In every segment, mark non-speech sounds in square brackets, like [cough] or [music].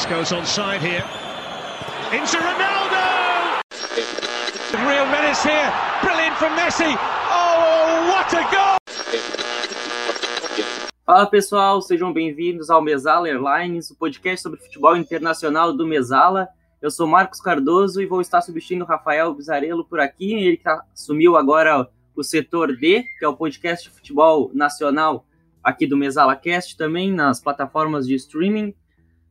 Marquinhos goes on side here. Into Ronaldo! Real menace here. Brilliant from Messi. Oh, what a goal! Fala pessoal, sejam bem-vindos ao Mesala Airlines, o podcast sobre futebol internacional do Mesala. Eu sou Marcos Cardoso e vou estar substituindo o Rafael Bizarello por aqui. Ele assumiu agora o setor D, que é o podcast de futebol nacional aqui do Mesala Cast, também nas plataformas de streaming.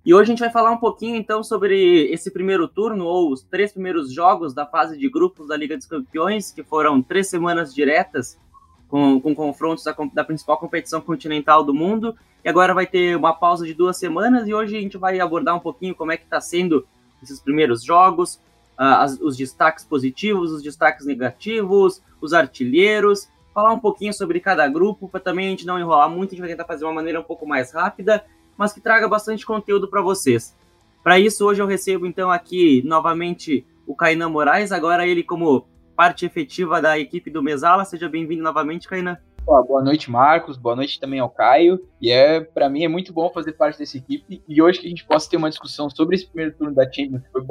E hoje a gente vai falar um pouquinho então sobre esse primeiro turno, ou os três primeiros jogos da fase de grupos da Liga dos Campeões, que foram três semanas diretas com, com confrontos da, da, principal competição continental do mundo. E agora vai ter uma pausa de duas semanas e hoje a gente vai abordar um pouquinho como é que está sendo esses primeiros jogos, uh, as, os destaques positivos, os destaques negativos, os artilheiros, falar um pouquinho sobre cada grupo, para também a gente não enrolar muito, a gente vai tentar fazer de uma maneira um pouco mais rápida mas que traga bastante conteúdo para vocês. Para isso, hoje eu recebo então aqui novamente o Kainan Moraes, agora ele como parte efetiva da equipe do Mesala. Seja bem-vindo novamente, Kainan. Boa noite, Marcos. Boa noite também ao Caio. E é para mim é muito bom fazer parte dessa equipe e hoje que a gente possa ter uma discussão sobre esse primeiro turno da Champions, que foi,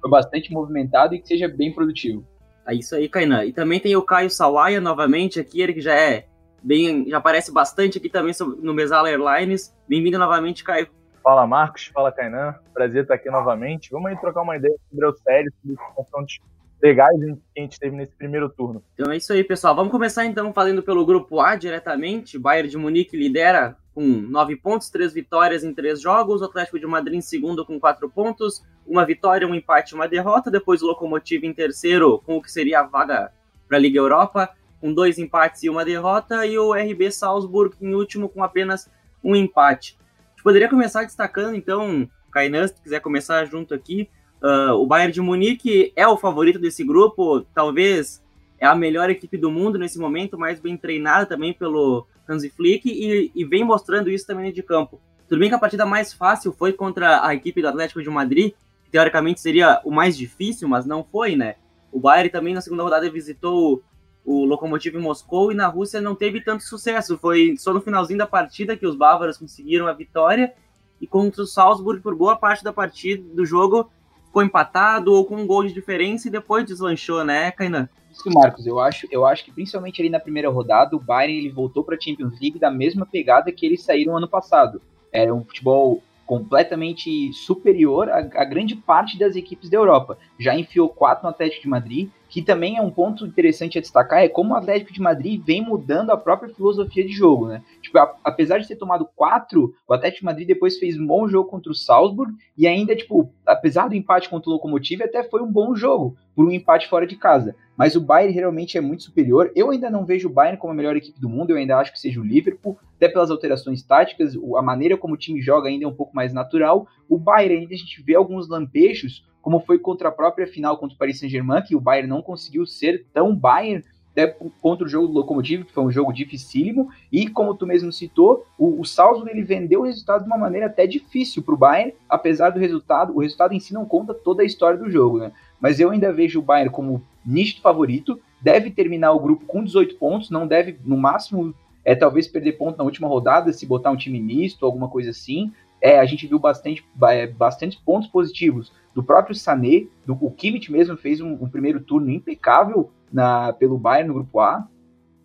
foi bastante movimentado e que seja bem produtivo. É isso aí, Kainan. E também tem o Caio Sawaia novamente aqui, ele que já é bem, já aparece bastante aqui também no Mesala Airlines. Bem-vindo novamente, Caio. Fala, Marcos. Fala, Kainan. Prazer estar aqui novamente. Vamos aí trocar uma ideia sobre o série, sobre os confrontos legais que a gente teve nesse primeiro turno. Então é isso aí, pessoal. Vamos começar então fazendo pelo grupo A diretamente. Bayern de Munique lidera com nove pontos, três vitórias em três jogos. O Atlético de Madrid em segundo com quatro pontos, uma vitória, um empate uma derrota. Depois o Lokomotiv em terceiro com o que seria a vaga para a Liga Europa com dois empates e uma derrota, e o RB Salzburg em último com apenas um empate. A gente poderia começar destacando, então, Kainan, se quiser começar junto aqui, uh, o Bayern de Munique é o favorito desse grupo, talvez é a melhor equipe do mundo nesse momento, mais bem treinada também pelo Hansi Flick, e, e vem mostrando isso também de campo. Tudo bem que a partida mais fácil foi contra a equipe do Atlético de Madrid, que teoricamente seria o mais difícil, mas não foi, né? O Bayern também na segunda rodada visitou o Lokomotiv Moscou e na Rússia não teve tanto sucesso. Foi só no finalzinho da partida que os bávaros conseguiram a vitória e contra o Salzburg por boa parte da partida do jogo ficou empatado ou com um gol de diferença e depois deslanchou, né, Kainan? Isso, Marcos, eu acho, eu acho que principalmente ali na primeira rodada, o Bayern ele voltou para a Champions League da mesma pegada que eles saíram ano passado. Era um futebol completamente superior a, a, grande parte das equipes da Europa. Já enfiou quatro no Atlético de Madrid, que também é um ponto interessante a destacar, é como o Atlético de Madrid vem mudando a própria filosofia de jogo, né? Tipo, a, apesar de ter tomado quatro, o Atlético de Madrid depois fez um bom jogo contra o Salzburg, e ainda, tipo, apesar do empate contra o Lokomotiv, até foi um bom jogo, por um empate fora de casa. Mas o Bayern realmente é muito superior. Eu ainda não vejo o Bayern como a melhor equipe do mundo, eu ainda acho que seja o Liverpool, até pelas alterações táticas, a maneira como o time joga ainda é um pouco mais natural. O Bayern ainda a gente vê alguns lampejos como foi contra a própria final contra o Paris Saint-Germain, que o Bayern não conseguiu ser tão Bayern até contra o jogo do Lokomotiv, que foi um jogo dificílimo, e como tu mesmo citou, o, o Salzburg ele vendeu o resultado de uma maneira até difícil para o Bayern, apesar do resultado, o resultado em si não conta toda a história do jogo, né? Mas eu ainda vejo o Bayern como nítido favorito, deve terminar o grupo com 18 pontos, não deve, no máximo, é talvez perder ponto na última rodada, se botar um time misto, alguma coisa assim. É, a gente viu bastante, é, bastante pontos positivos do próprio Sané, do, o Kimmich mesmo fez um, um, primeiro turno impecável na, pelo Bayern no grupo A,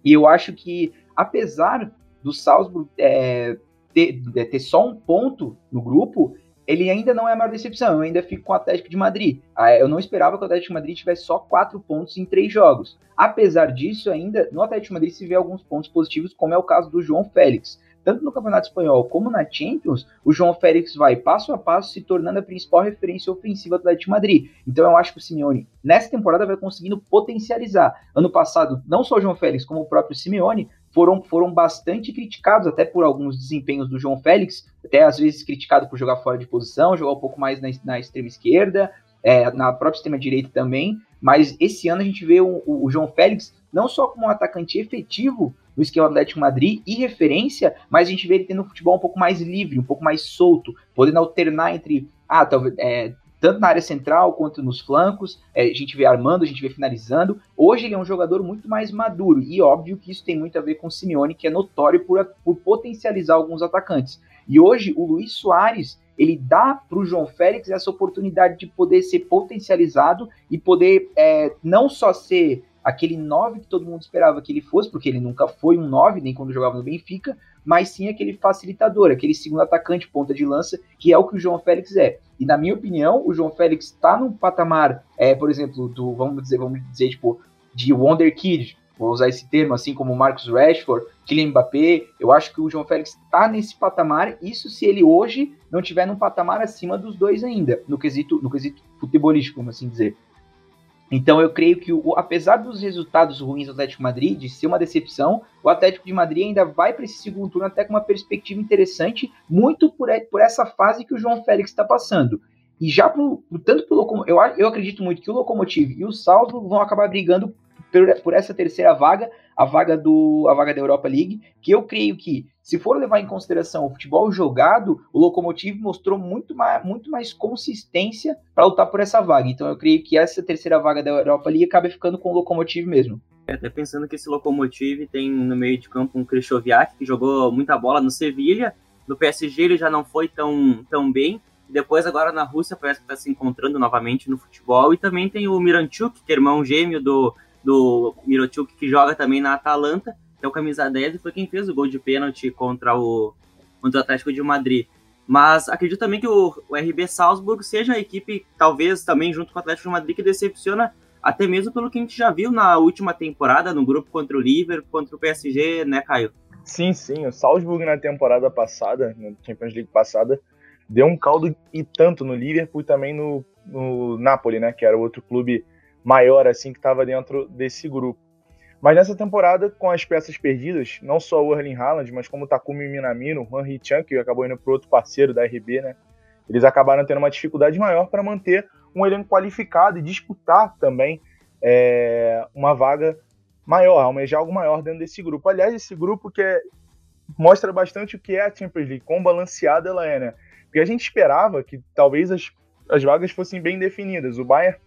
e eu acho que, apesar do Salzburg é, ter, é, ter só um ponto no grupo, ele ainda não é a maior decepção. Eu ainda fico com o Atlético de Madrid. Ah, eu não esperava que o Atlético de Madrid tivesse só quatro pontos em três jogos. Apesar disso, ainda no Atlético de Madrid se vê alguns pontos positivos, como é o caso do João Félix tanto no Campeonato Espanhol como na Champions, o João Félix vai passo a passo se tornando a principal referência ofensiva do Atlético de Madrid. Então eu acho que o Simeone, nessa temporada, vai conseguindo potencializar. Ano passado, não só o João Félix, como o próprio Simeone foram, foram bastante criticados, até por alguns desempenhos do João Félix, até às vezes criticado por jogar fora de posição, jogar um pouco mais na, na extrema esquerda, é, na própria extrema direita também. Mas esse ano a gente vê o, o, o João Félix não só como um atacante efetivo, no esquema Atlético Madrid e referência, mas a gente vê ele tendo um futebol um pouco mais livre, um pouco mais solto, podendo alternar entre, ah, talvez, é, tanto na área central quanto nos flancos, é, a gente vê armando, a gente vê finalizando. Hoje ele é um jogador muito mais maduro, e óbvio que isso tem muito a ver com o Simeone, que é notório por, por potencializar alguns atacantes. E hoje o Luiz Soares ele dá para o João Félix essa oportunidade de poder ser potencializado e poder é, não só ser aquele 9 que todo mundo esperava que ele fosse, porque ele nunca foi um 9, nem quando jogava no Benfica, mas sim aquele facilitador, aquele segundo atacante, ponta de lança, que é o que o João Félix é. E na minha opinião, o João Félix está num patamar, é, por exemplo, do, vamos dizer, vamos dizer, tipo, de Wonder Kid, vou usar esse termo, assim como Marcos Rashford, Kylian Mbappé, eu acho que o João Félix está nesse patamar, isso se ele hoje não tiver num patamar acima dos dois ainda, no quesito, no quesito futebolístico, vamos assim dizer. Então eu creio que, o, apesar dos resultados ruins do Atlético Madrid, de ser uma decepção, o Atlético de Madrid ainda vai para esse segundo turno até com uma perspectiva interessante, muito por, por essa fase que o João Félix está passando. E já por, tanto pelo eu, eu acredito muito que o Locomotive e o Salvo vão acabar brigando por, essa terceira vaga, a vaga do a vaga da Europa League, que eu creio que se for levar em consideração o futebol jogado, o Lokomotiv mostrou muito mais, muito mais consistência para lutar por essa vaga. Então eu creio que essa terceira vaga da Europa League acaba ficando com o Lokomotiv mesmo. É, até pensando que esse Lokomotiv tem no meio de campo um Krychowiak, que jogou muita bola no Sevilha, no PSG ele já não foi tão, tão bem, depois agora na Rússia parece que está se encontrando novamente no futebol, e também tem o Miranchuk, que é irmão gêmeo do, do Mirochuk, que joga também na Atalanta, é o camisa 10 e foi quem fez o gol de pênalti contra o, contra o Atlético de Madrid. Mas acredito também que o, o RB Salzburg seja a equipe, talvez também junto com o Atlético de Madrid, que decepciona até mesmo pelo que a gente já viu na última temporada, no grupo contra o Liverpool, contra o PSG, né, Caio? Sim, sim. O Salzburg na temporada passada, na Champions League passada, deu um caldo e tanto no Liverpool e também no, no Napoli, né, que era o outro clube maior assim que estava dentro desse grupo. Mas nessa temporada, com as peças perdidas, não só o Erling Haaland, mas como o Takumi Minamino, o Han Chan, que acabou indo para outro parceiro da RB, né? Eles acabaram tendo uma dificuldade maior para manter um elenco qualificado e disputar também é, uma vaga maior, almejar algo maior dentro desse grupo. Aliás, esse grupo que é, mostra bastante o que é a Champions League, quão balanceada ela é, né? Porque a gente esperava que talvez as, as vagas fossem bem definidas. O Bayern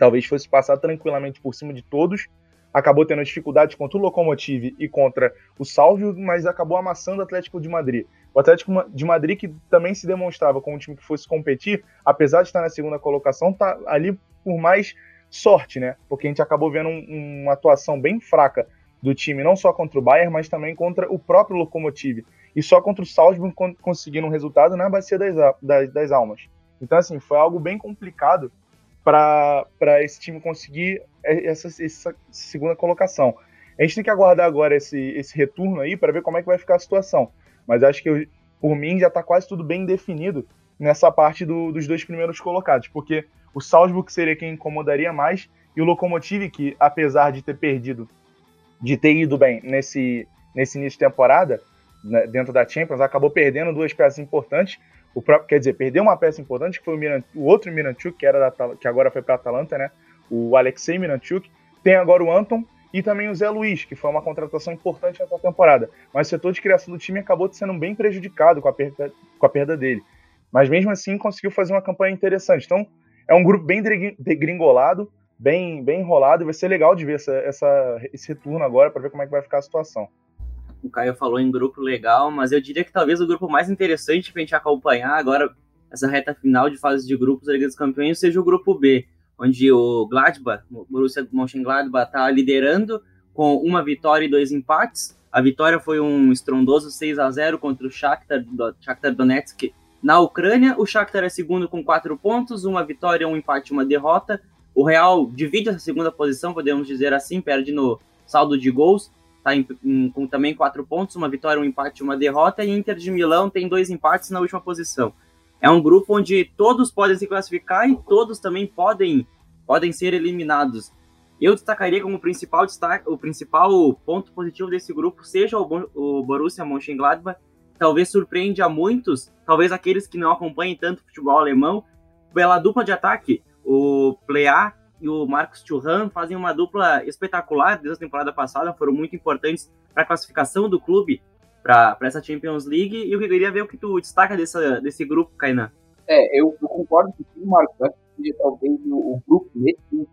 talvez fosse passar tranquilamente por cima de todos, acabou tendo dificuldades contra o Lokomotiv e contra o Salvio, mas acabou amassando o Atlético de Madrid. O Atlético de Madrid, que também se demonstrava como um time que fosse competir, apesar de estar na segunda colocação, tá ali por mais sorte, né? Porque a gente acabou vendo um, uma atuação bem fraca do time, não só contra o Bayern, mas também contra o próprio Lokomotiv. E só contra o Salzburg conseguindo um resultado na Bacia das, das, das Almas. Então, assim, foi algo bem complicado para esse time conseguir essa, essa, segunda colocação. A gente tem que aguardar agora esse, esse retorno aí para ver como é que vai ficar a situação. Mas acho que, por mim, já está quase tudo bem definido nessa parte do, dos dois primeiros colocados, porque o Salzburg seria quem incomodaria mais e o Lokomotiv, que apesar de ter perdido, de ter ido bem nesse, nesse início de temporada, né, dentro da Champions, acabou perdendo duas peças importantes, o próprio, quer dizer, perdeu uma peça importante, que foi o, Miran, o outro Miranchuk, que, era da, que agora foi para Atalanta, né? O Alexei Miranchuk. Tem agora o Anton e também o Zé Luiz, que foi uma contratação importante nessa temporada. Mas o setor de criação do time acabou sendo bem prejudicado com a perda, com a perda dele. Mas mesmo assim conseguiu fazer uma campanha interessante. Então é um grupo bem degringolado, bem, bem enrolado, vai ser legal de ver essa, essa esse retorno agora para ver como é que vai ficar a situação o Caio falou em grupo legal, mas eu diria que talvez o grupo mais interessante para a gente acompanhar agora, essa reta final de fase de grupos da Liga dos Campeões, seja o grupo B, onde o Gladbach, o Borussia Mönchengladbach, está liderando com uma vitória e dois empates. A vitória foi um estrondoso 6 a 0 contra o Shakhtar, do, Shakhtar Donetsk na Ucrânia. O Shakhtar é segundo com quatro pontos, uma vitória, um empate uma derrota. O Real divide essa segunda posição, podemos dizer assim, perde no saldo de gols está com também quatro pontos, uma vitória, um empate uma derrota, e Inter de Milão tem dois empates na última posição. É um grupo onde todos podem se classificar e todos também podem, podem ser eliminados. Eu destacaria como principal destaque, o principal ponto positivo desse grupo seja o, o Borussia Mönchengladbach, talvez surpreende a muitos, talvez aqueles que não acompanhem tanto futebol alemão, pela dupla de ataque, o Plea e o Marcos Churran fazem uma dupla espetacular desde a temporada passada, foram muito importantes para a classificação do clube para essa Champions League. E eu queria ver o que tu destaca dessa, desse grupo, Kainan. É, eu, eu concordo com o Marcos. Que talvez o, o grupo nesse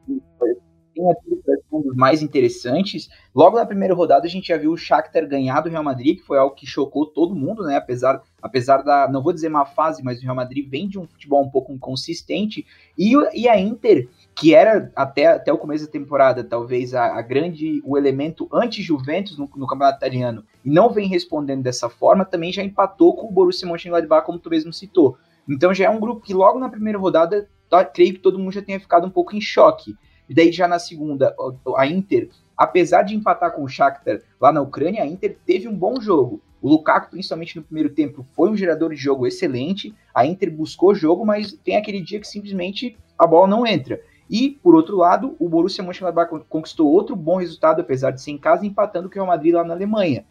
tenha para um dos mais interessantes. Logo na primeira rodada a gente já viu o Shakhtar ganhar do Real Madrid, que foi algo que chocou todo mundo, né? Apesar, apesar da, não vou dizer má fase, mas o Real Madrid vem de um futebol um pouco inconsistente. E, e a Inter, que era até, até o começo da temporada, talvez a, a grande, o elemento anti-Juventus no, no, campeonato italiano, e não vem respondendo dessa forma, também já empatou com o Borussia Mönchengladbach, como tu mesmo citou. Então já é um grupo que logo na primeira rodada, tá, creio que todo mundo já tenha ficado um pouco em choque. E daí já na segunda, a Inter, apesar de empatar com o Shakhtar lá na Ucrânia, a Inter teve um bom jogo. O Lukaku, principalmente no primeiro tempo, foi um gerador de jogo excelente. A Inter buscou jogo, mas tem aquele dia que simplesmente a bola não entra. E, por outro lado, o Borussia Mönchengladbach conquistou outro bom resultado, apesar de ser em casa, empatando com o Real Madrid lá na Alemanha.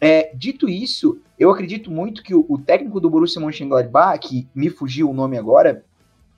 É, dito isso, eu acredito muito que o, o, técnico do Borussia Mönchengladbach, que me fugiu o nome agora,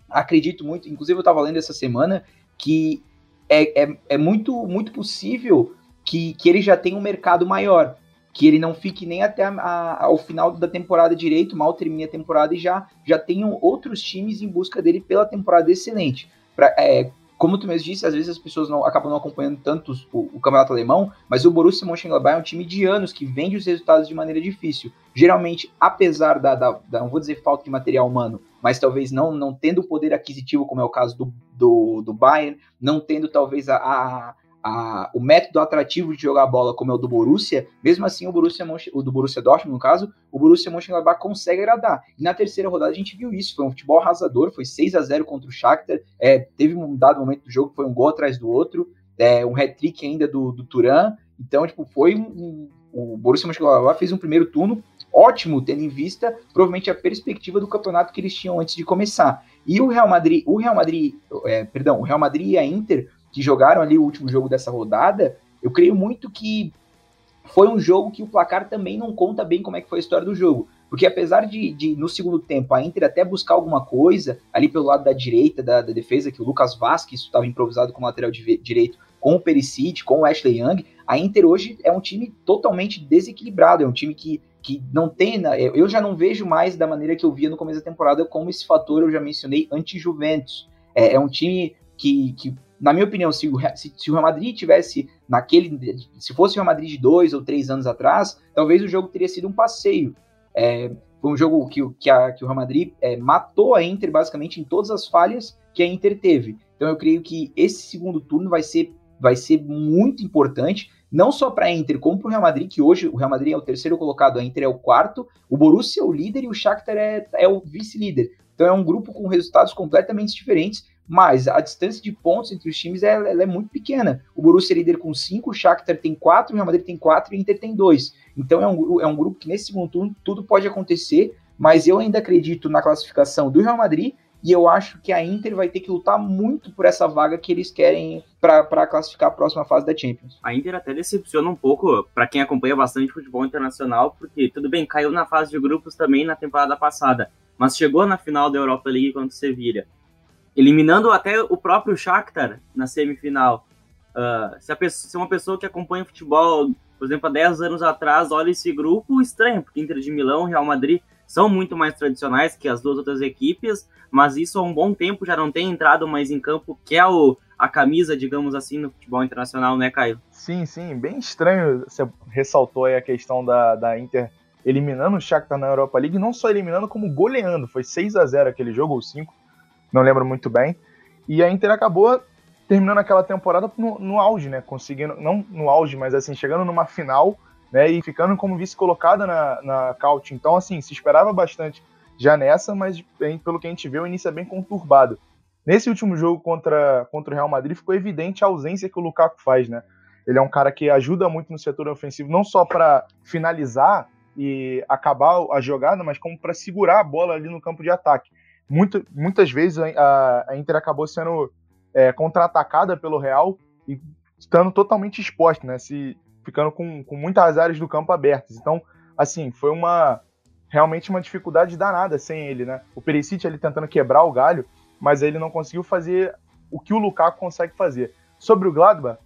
acredito muito, inclusive eu estava lendo essa semana, que é, é, é, muito, muito possível que, que ele já tenha um mercado maior, que ele não fique nem até a, a, ao final da temporada direito, mal termine a temporada e já, já tenham outros times em busca dele pela temporada excelente. Pra, é, como tu mesmo disse, às vezes as pessoas não acabam não acompanhando tanto o, o, campeonato alemão, mas o Borussia Mönchengladbach é um time de anos que vende os resultados de maneira difícil. Geralmente, apesar da, da, da, não vou dizer falta de material humano, mas talvez não, não tendo o poder aquisitivo, como é o caso do, do, do Bayern, não tendo talvez a, a a, o método atrativo de jogar bola como é o do Borussia, mesmo assim o Borussia o do Borussia Dortmund, no caso, o Borussia Mönchengladbach consegue agradar. E na terceira rodada a gente viu isso, foi um futebol arrasador, foi 6 a 0 contra o Shakhtar, é, teve um dado momento do jogo, foi um gol atrás do outro, é, um hat-trick ainda do, do Turan, então, tipo, foi um, um o Borussia Mönchengladbach fez um primeiro turno ótimo, tendo em vista provavelmente a perspectiva do campeonato que eles tinham antes de começar. E o Real Madrid, o Real Madrid, é, perdão, o Real Madrid e a Inter que jogaram ali o último jogo dessa rodada, eu creio muito que foi um jogo que o placar também não conta bem como é que foi a história do jogo. Porque apesar de, de no segundo tempo, a Inter até buscar alguma coisa ali pelo lado da direita da, da defesa, que o Lucas Vasquez estava improvisado como lateral de, direito com o Perisic, com o Ashley Young, a Inter hoje é um time totalmente desequilibrado, é um time que, que não tem, né, eu já não vejo mais da maneira que eu via no começo da temporada como esse fator eu já mencionei anti-Juventus. É, é um time que, que na minha opinião, se o, se, se o Real Madrid tivesse naquele. Se fosse o Real Madrid de dois ou três anos atrás, talvez o jogo teria sido um passeio. É, foi um jogo que, que, a, que o Real Madrid é, matou a Inter basicamente em todas as falhas que a Inter teve. Então eu creio que esse segundo turno vai ser, vai ser muito importante, não só para a Inter, como para o Real Madrid, que hoje o Real Madrid é o terceiro colocado, a Inter é o quarto, o Borussia é o líder e o Shakhtar é, é o vice-líder. Então é um grupo com resultados completamente diferentes, mas a distância de pontos entre os times é, é muito pequena. O Borussia é líder com 5, o Shakhtar tem 4, o Real Madrid tem 4 e o Inter tem 2. Então é um, é um grupo que nesse segundo turno tudo pode acontecer, mas eu ainda acredito na classificação do Real Madrid e eu acho que a Inter vai ter que lutar muito por essa vaga que eles querem para classificar a próxima fase da Champions. A Inter até decepciona um pouco para quem acompanha bastante futebol internacional, porque tudo bem, caiu na fase de grupos também na temporada passada, mas chegou na final da Europa League contra o Sevilla eliminando até o próprio Shakhtar na semifinal. Uh, se, pessoa, se, uma pessoa que acompanha futebol, por exemplo, há 10 anos atrás, olha esse grupo, estranho, porque Inter de Milão Real Madrid são muito mais tradicionais que as duas outras equipes, mas isso há um bom tempo já não tem entrado mais em campo, que é o, a camisa, digamos assim, no futebol internacional, né, Caio? Sim, sim, bem estranho. Você ressaltou aí a questão da, da Inter eliminando o Shakhtar na Europa League, não só eliminando, como goleando. Foi 6 a 0 aquele jogo, ou 5 não lembro muito bem. E a Inter acabou terminando aquela temporada no, no auge, né? Conseguindo, não no auge, mas assim, chegando numa final, né? E ficando como vice-colocada na, na Caut. Então, assim, se esperava bastante já nessa, mas pelo que a gente vê, o início é bem conturbado. Nesse último jogo contra, contra o Real Madrid, ficou evidente a ausência que o Lukaku faz, né? Ele é um cara que ajuda muito no setor ofensivo, não só para finalizar e acabar a jogada, mas como para segurar a bola ali no campo de ataque muito, muitas vezes a, a Inter acabou sendo é, contra-atacada pelo Real e estando totalmente exposta, né? Se, ficando com, com muitas áreas do campo abertas. Então, assim, foi uma realmente uma dificuldade danada sem ele, né? O Perisic ali tentando quebrar o galho, mas ele não conseguiu fazer o que o Lukaku consegue fazer. Sobre o Gladbach,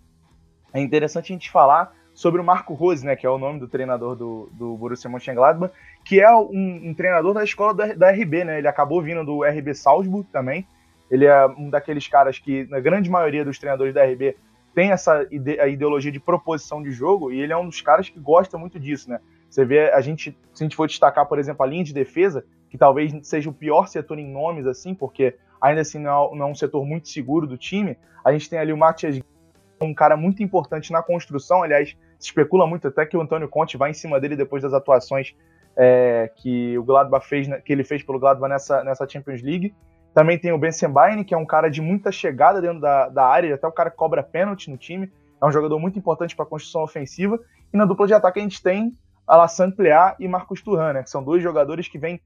é interessante a gente falar sobre o Marco Rose, né, que é o nome do treinador do, do Borussia Mönchengladbach, que é um, um treinador da escola da, da, RB, né? Ele acabou vindo do RB Salzburg também. Ele é um daqueles caras que, na grande maioria dos treinadores da RB, tem essa ide a ideologia de proposição de jogo e ele é um dos caras que gosta muito disso, né? Você vê, a gente, se a gente for destacar, por exemplo, a linha de defesa, que talvez seja o pior setor em nomes, assim, porque ainda assim não é, não é um setor muito seguro do time, a gente tem ali o Matias, um cara muito importante na construção, aliás, especula muito até que o Antônio Conte vai em cima dele depois das atuações é, que o Gladbach fez, que ele fez pelo Gladbach nessa, nessa Champions League. Também tem o Ben Sembaini, que é um cara de muita chegada dentro da, da área, até o cara que cobra pênalti no time. É um jogador muito importante para a construção ofensiva. E na dupla de ataque a gente tem Alassane Plea e Marcos Turan, né, que são dois jogadores que vêm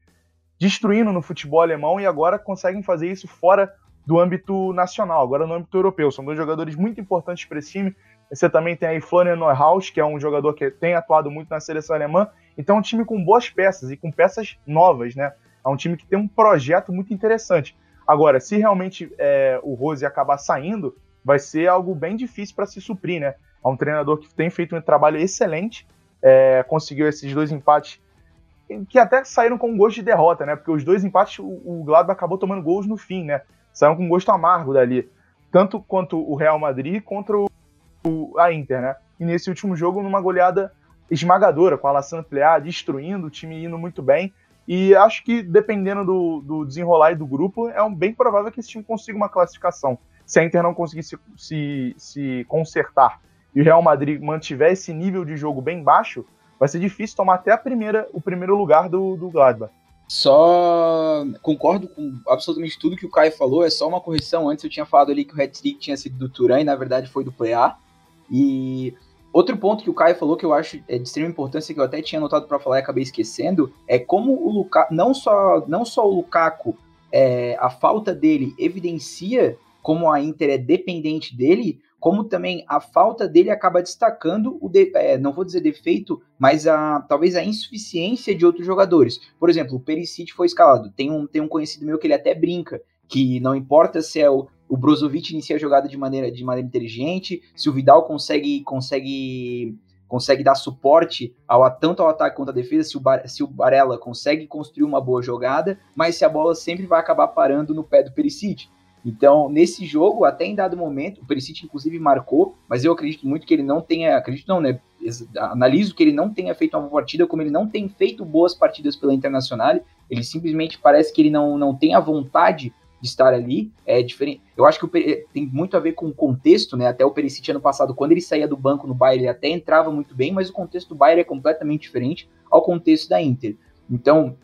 destruindo no futebol alemão e agora conseguem fazer isso fora do âmbito nacional, agora no âmbito europeu. São dois jogadores muito importantes para esse time. Você também tem aí Florian Neuhaus, que é um jogador que tem atuado muito na seleção alemã. Então é um time com boas peças e com peças novas, né? É um time que tem um projeto muito interessante. Agora, se realmente é, o Rose acabar saindo, vai ser algo bem difícil para se suprir, né? É um treinador que tem feito um trabalho excelente, é, conseguiu esses dois empates que até saíram com gosto de derrota, né? Porque os dois empates, o, o Gladbach acabou tomando gols no fim, né? Saíram com gosto amargo dali. Tanto quanto o Real Madrid contra o, a Inter, né? E nesse último jogo, numa goleada esmagadora, com a Alassane Plea destruindo, o time indo muito bem. E acho que, dependendo do, do desenrolar do grupo, é um, bem provável que esse time consiga uma classificação. Se a Inter não conseguir se, se, se consertar e o Real Madrid mantiver esse nível de jogo bem baixo, vai ser difícil tomar até a primeira, o primeiro lugar do, do Gladbach. Só concordo com absolutamente tudo que o Caio falou, é só uma correção. Antes eu tinha falado ali que o hat-trick tinha sido do Turan e na verdade foi do Plea. E outro ponto que o Caio falou que eu acho é de extrema importância que eu até tinha anotado para falar e acabei esquecendo, é como o Lukaku, não só não só o Lukaku, é, a falta dele evidencia como a Inter é dependente dele, como também a falta dele acaba destacando o de, é, não vou dizer defeito, mas a talvez a insuficiência de outros jogadores. Por exemplo, o Perisic foi escalado. Tem um, tem um conhecido meu que ele até brinca que não importa se é o, o Brozovic inicia a jogada de maneira, de maneira inteligente, se o Vidal consegue consegue consegue dar suporte ao, tanto ao ataque quanto à defesa, se o, Bar, se o Barella consegue construir uma boa jogada, mas se a bola sempre vai acabar parando no pé do Perisic. Então, nesse jogo, até em dado momento, o Perisic inclusive marcou, mas eu acredito muito que ele não tenha, acredito não, né? Analiso que ele não tenha feito uma boa partida, como ele não tem feito boas partidas pela Internacional, ele simplesmente parece que ele não, não tem a vontade de estar ali, é diferente. Eu acho que o, tem muito a ver com o contexto, né? Até o Perisic ano passado, quando ele saía do banco no Bayern, ele até entrava muito bem, mas o contexto do Bayern é completamente diferente ao contexto da Inter. Então,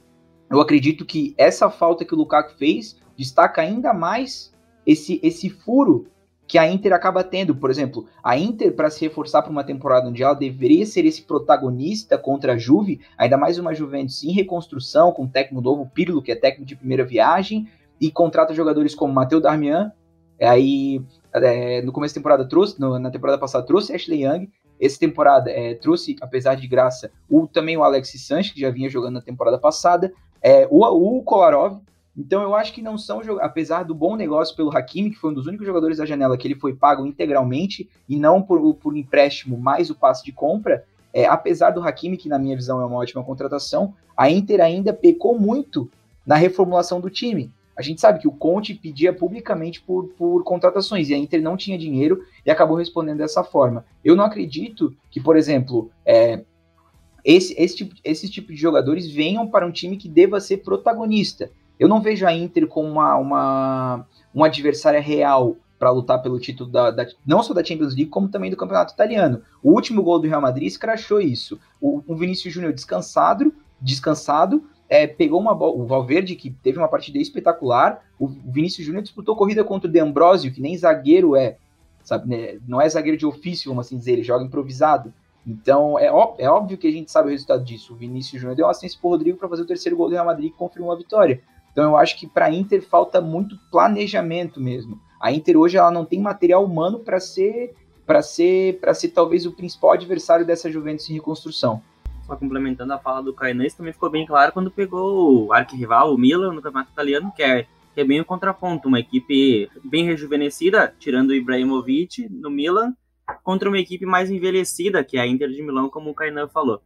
eu acredito que essa falta que o Lukaku fez destaca ainda mais esse, esse furo que a Inter acaba tendo. Por exemplo, a Inter, para se reforçar para uma temporada onde ela deveria ser esse protagonista contra a Juve, ainda mais uma Juventus em reconstrução, com técnico novo, Pirlo, que é técnico de primeira viagem, e contrata jogadores como Matheus Darmian, aí é, no começo da temporada trouxe, no, na temporada passada trouxe Ashley Young, essa temporada é, trouxe, apesar de graça, o, também o Alexis Sanches, que já vinha jogando na temporada passada, é, o, o Kolarov, então eu acho que não são, apesar do bom negócio pelo Hakimi, que foi um dos únicos jogadores da janela que ele foi pago integralmente e não por, por empréstimo mais o passe de compra, é, apesar do Hakimi, que na minha visão é uma ótima contratação, a Inter ainda pecou muito na reformulação do time. A gente sabe que o Conte pedia publicamente por, por contratações e a Inter não tinha dinheiro e acabou respondendo dessa forma. Eu não acredito que, por exemplo, é, esse, esse, tipo, esse de jogadores venham para um time que deva ser protagonista. Eu não vejo a Inter como uma, uma, uma adversária real para lutar pelo título da, da, não só da Champions League, como também do Campeonato Italiano. O último gol do Real Madrid escrachou isso. O, o Vinícius Júnior descansado, descansado, é, pegou uma bola. O Valverde, que teve uma partida espetacular, o Vinícius Júnior disputou corrida contra o De Ambrosio, que nem zagueiro é, sabe, né? não é zagueiro de ofício, vamos assim dizer, ele joga improvisado. Então é, ó, é óbvio que a gente sabe o resultado disso. O Vinícius Júnior deu uma assistência pro Rodrigo para fazer o terceiro gol do Real Madrid e confirmou a vitória. Então eu acho que para a Inter falta muito planejamento mesmo. A Inter hoje ela não tem material humano para ser para ser para ser talvez o principal adversário dessa Juventus em reconstrução. Só complementando a fala do Kainan, isso também ficou bem claro quando pegou o arquirrival, o Milan, no campeonato italiano, que é, que é bem o contraponto, uma equipe bem rejuvenescida, tirando o Ibrahimovic no Milan, contra uma equipe mais envelhecida, que é a Inter de Milão, como o Kainan falou.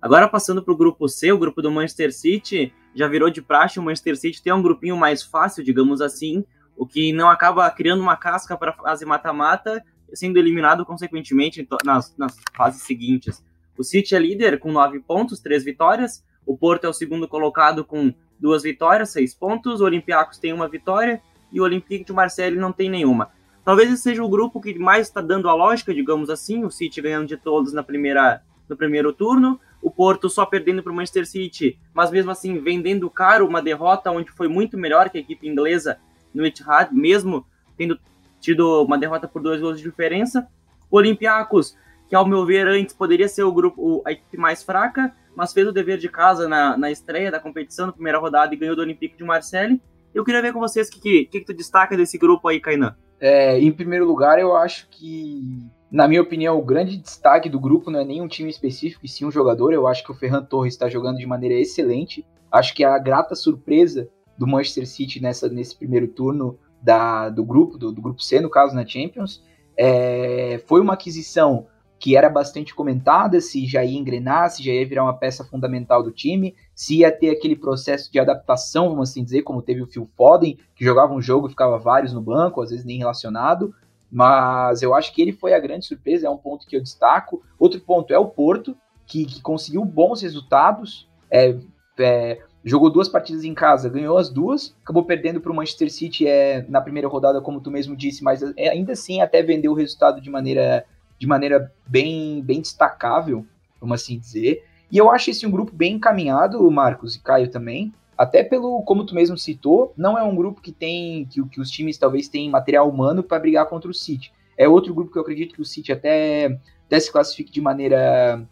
Agora passando para o grupo C, o grupo do Manchester City, já virou de praxe, o Manchester City tem um grupinho mais fácil, digamos assim. o que não acaba criando uma casca para fase mata-mata, sendo eliminado consequentemente nas, nas fases seguintes. O City é líder com nove pontos, três vitórias. O Porto é o segundo colocado com duas vitórias, seis pontos. O Olympiacos tem uma vitória e o Olympique de Marseille não tem nenhuma. Talvez esse seja o grupo que mais está dando a lógica, digamos assim. O City ganhando de todos na primeira, no primeiro turno. O Porto só perdendo para o Manchester City, mas mesmo assim vendendo caro uma derrota onde foi muito melhor que a equipe inglesa no Etihad, mesmo tendo tido uma derrota por dois gols de diferença. O Olympiacos, que ao meu ver antes poderia ser o grupo a equipe mais fraca, mas fez o dever de casa na, na estreia da competição, na primeira rodada, e ganhou do Olympique de Marseille. Eu queria ver com vocês o que, que, que, tu destaca desse grupo aí, Kainan. É, em primeiro lugar, eu acho que, na minha opinião, o grande destaque do grupo não é nem um time específico, e sim um jogador. Eu acho que o Ferran Torres está jogando de maneira excelente. Acho que a grata surpresa do Manchester City nessa, nesse primeiro turno da, do grupo, do, do grupo C, no caso, na Champions, é, foi uma aquisição que era bastante comentada, se já ia engrenar, se já ia virar uma peça fundamental do time, se ia ter aquele processo de adaptação, vamos assim dizer, como teve o Phil Foden, que jogava um jogo e ficava vários no banco, às vezes nem relacionado, mas eu acho que ele foi a grande surpresa, é um ponto que eu destaco. Outro ponto é o Porto, que, que conseguiu bons resultados, é, é, jogou duas partidas em casa, ganhou as duas, acabou perdendo para o Manchester City é, na primeira rodada, como tu mesmo disse, mas é, ainda assim até vendeu o resultado de maneira de maneira bem, bem destacável, vamos assim dizer. E eu acho esse um grupo bem encaminhado, Marcos e Caio também, até pelo, como tu mesmo citou, não é um grupo que tem, que, que os times talvez tenham material humano para brigar contra o City. É outro grupo que eu acredito que o City até, até se classifique de maneira,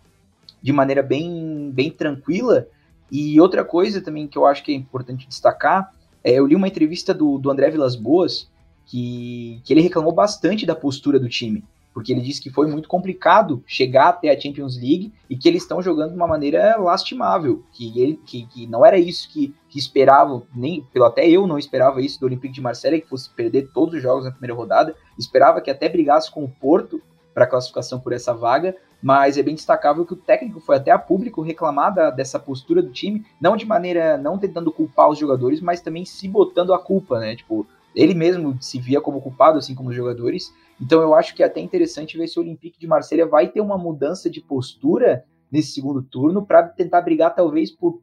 de maneira bem, bem tranquila. E outra coisa também que eu acho que é importante destacar, é, eu li uma entrevista do, do André Vilas Boas, que, que ele reclamou bastante da postura do time porque ele disse que foi muito complicado chegar até a Champions League e que eles estão jogando de uma maneira lastimável, que, ele, que, que não era isso que, que esperavam, nem pelo até eu não esperava isso do Olympique de Marseille, que fosse perder todos os jogos na primeira rodada, esperava que até brigasse com o Porto para classificação por essa vaga, mas é bem destacável que o técnico foi até a público reclamar da, dessa postura do time, não de maneira, não tentando culpar os jogadores, mas também se botando a culpa, né, tipo, ele mesmo se via como culpado, assim como os jogadores, então eu acho que é até interessante ver se o Olympique de Marselha vai ter uma mudança de postura nesse segundo turno para tentar brigar talvez por,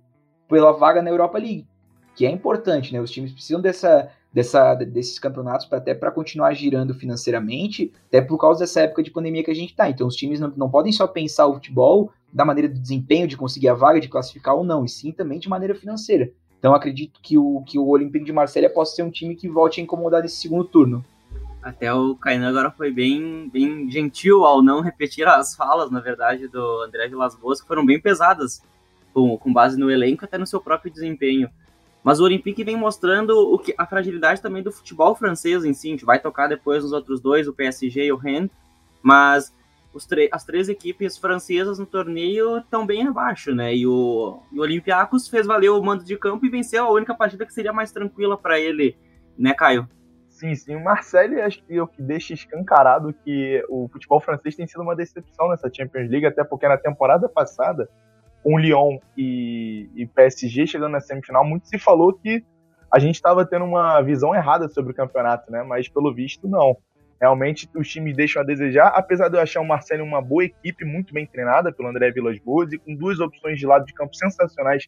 pela vaga na Europa League, que é importante, né? Os times precisam dessa, dessa, desses campeonatos para até para continuar girando financeiramente, até por causa dessa época de pandemia que a gente está. Então os times não, não podem só pensar o futebol da maneira do desempenho, de conseguir a vaga, de classificar ou não, e sim também de maneira financeira. Então acredito que o, que o Olympique de Marselha possa ser um time que volte a incomodar nesse segundo turno. Até o Kainan agora foi bem, bem gentil ao não repetir as falas, na verdade, do André Vilas Boas, que foram bem pesadas, com, com base no elenco até no seu próprio desempenho. Mas o Olympique vem mostrando o que, a fragilidade também do futebol francês em si. A gente vai tocar depois nos outros dois, o PSG e o Rennes. Mas as três equipes francesas no torneio estão bem abaixo, né? E o, o Olympiacos fez valer o mando de campo e venceu a única partida que seria mais tranquila para ele, né, Caio? Sim, sim. O Marcelo acho que é o que deixa escancarado que o futebol francês tem sido uma decepção nessa Champions League, até porque na temporada passada, com Lyon e, e PSG chegando na semifinal, muito se falou que a gente estava tendo uma visão errada sobre o campeonato, né? Mas pelo visto, não. Realmente os times deixam a desejar, apesar de eu achar o Marcelo uma boa equipe, muito bem treinada pelo André Vilas Boas e com duas opções de lado de campo sensacionais,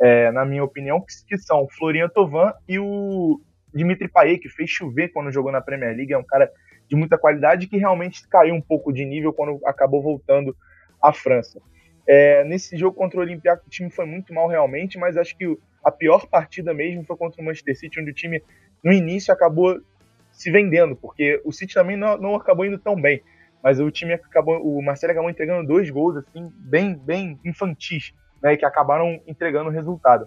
é, na minha opinião, que, que são Florian Tovan e o Dimitri Payet, que fez chover quando jogou na Premier League, é um cara de muita qualidade que realmente caiu um pouco de nível quando acabou voltando à França. É, nesse jogo contra o Olympiacos o time foi muito mal realmente, mas acho que a pior partida mesmo foi contra o Manchester City, onde o time no início acabou se vendendo, porque o City também não, não acabou indo tão bem, mas o time acabou, o Marcelo acabou entregando dois gols assim bem bem infantis, né, que acabaram entregando o resultado.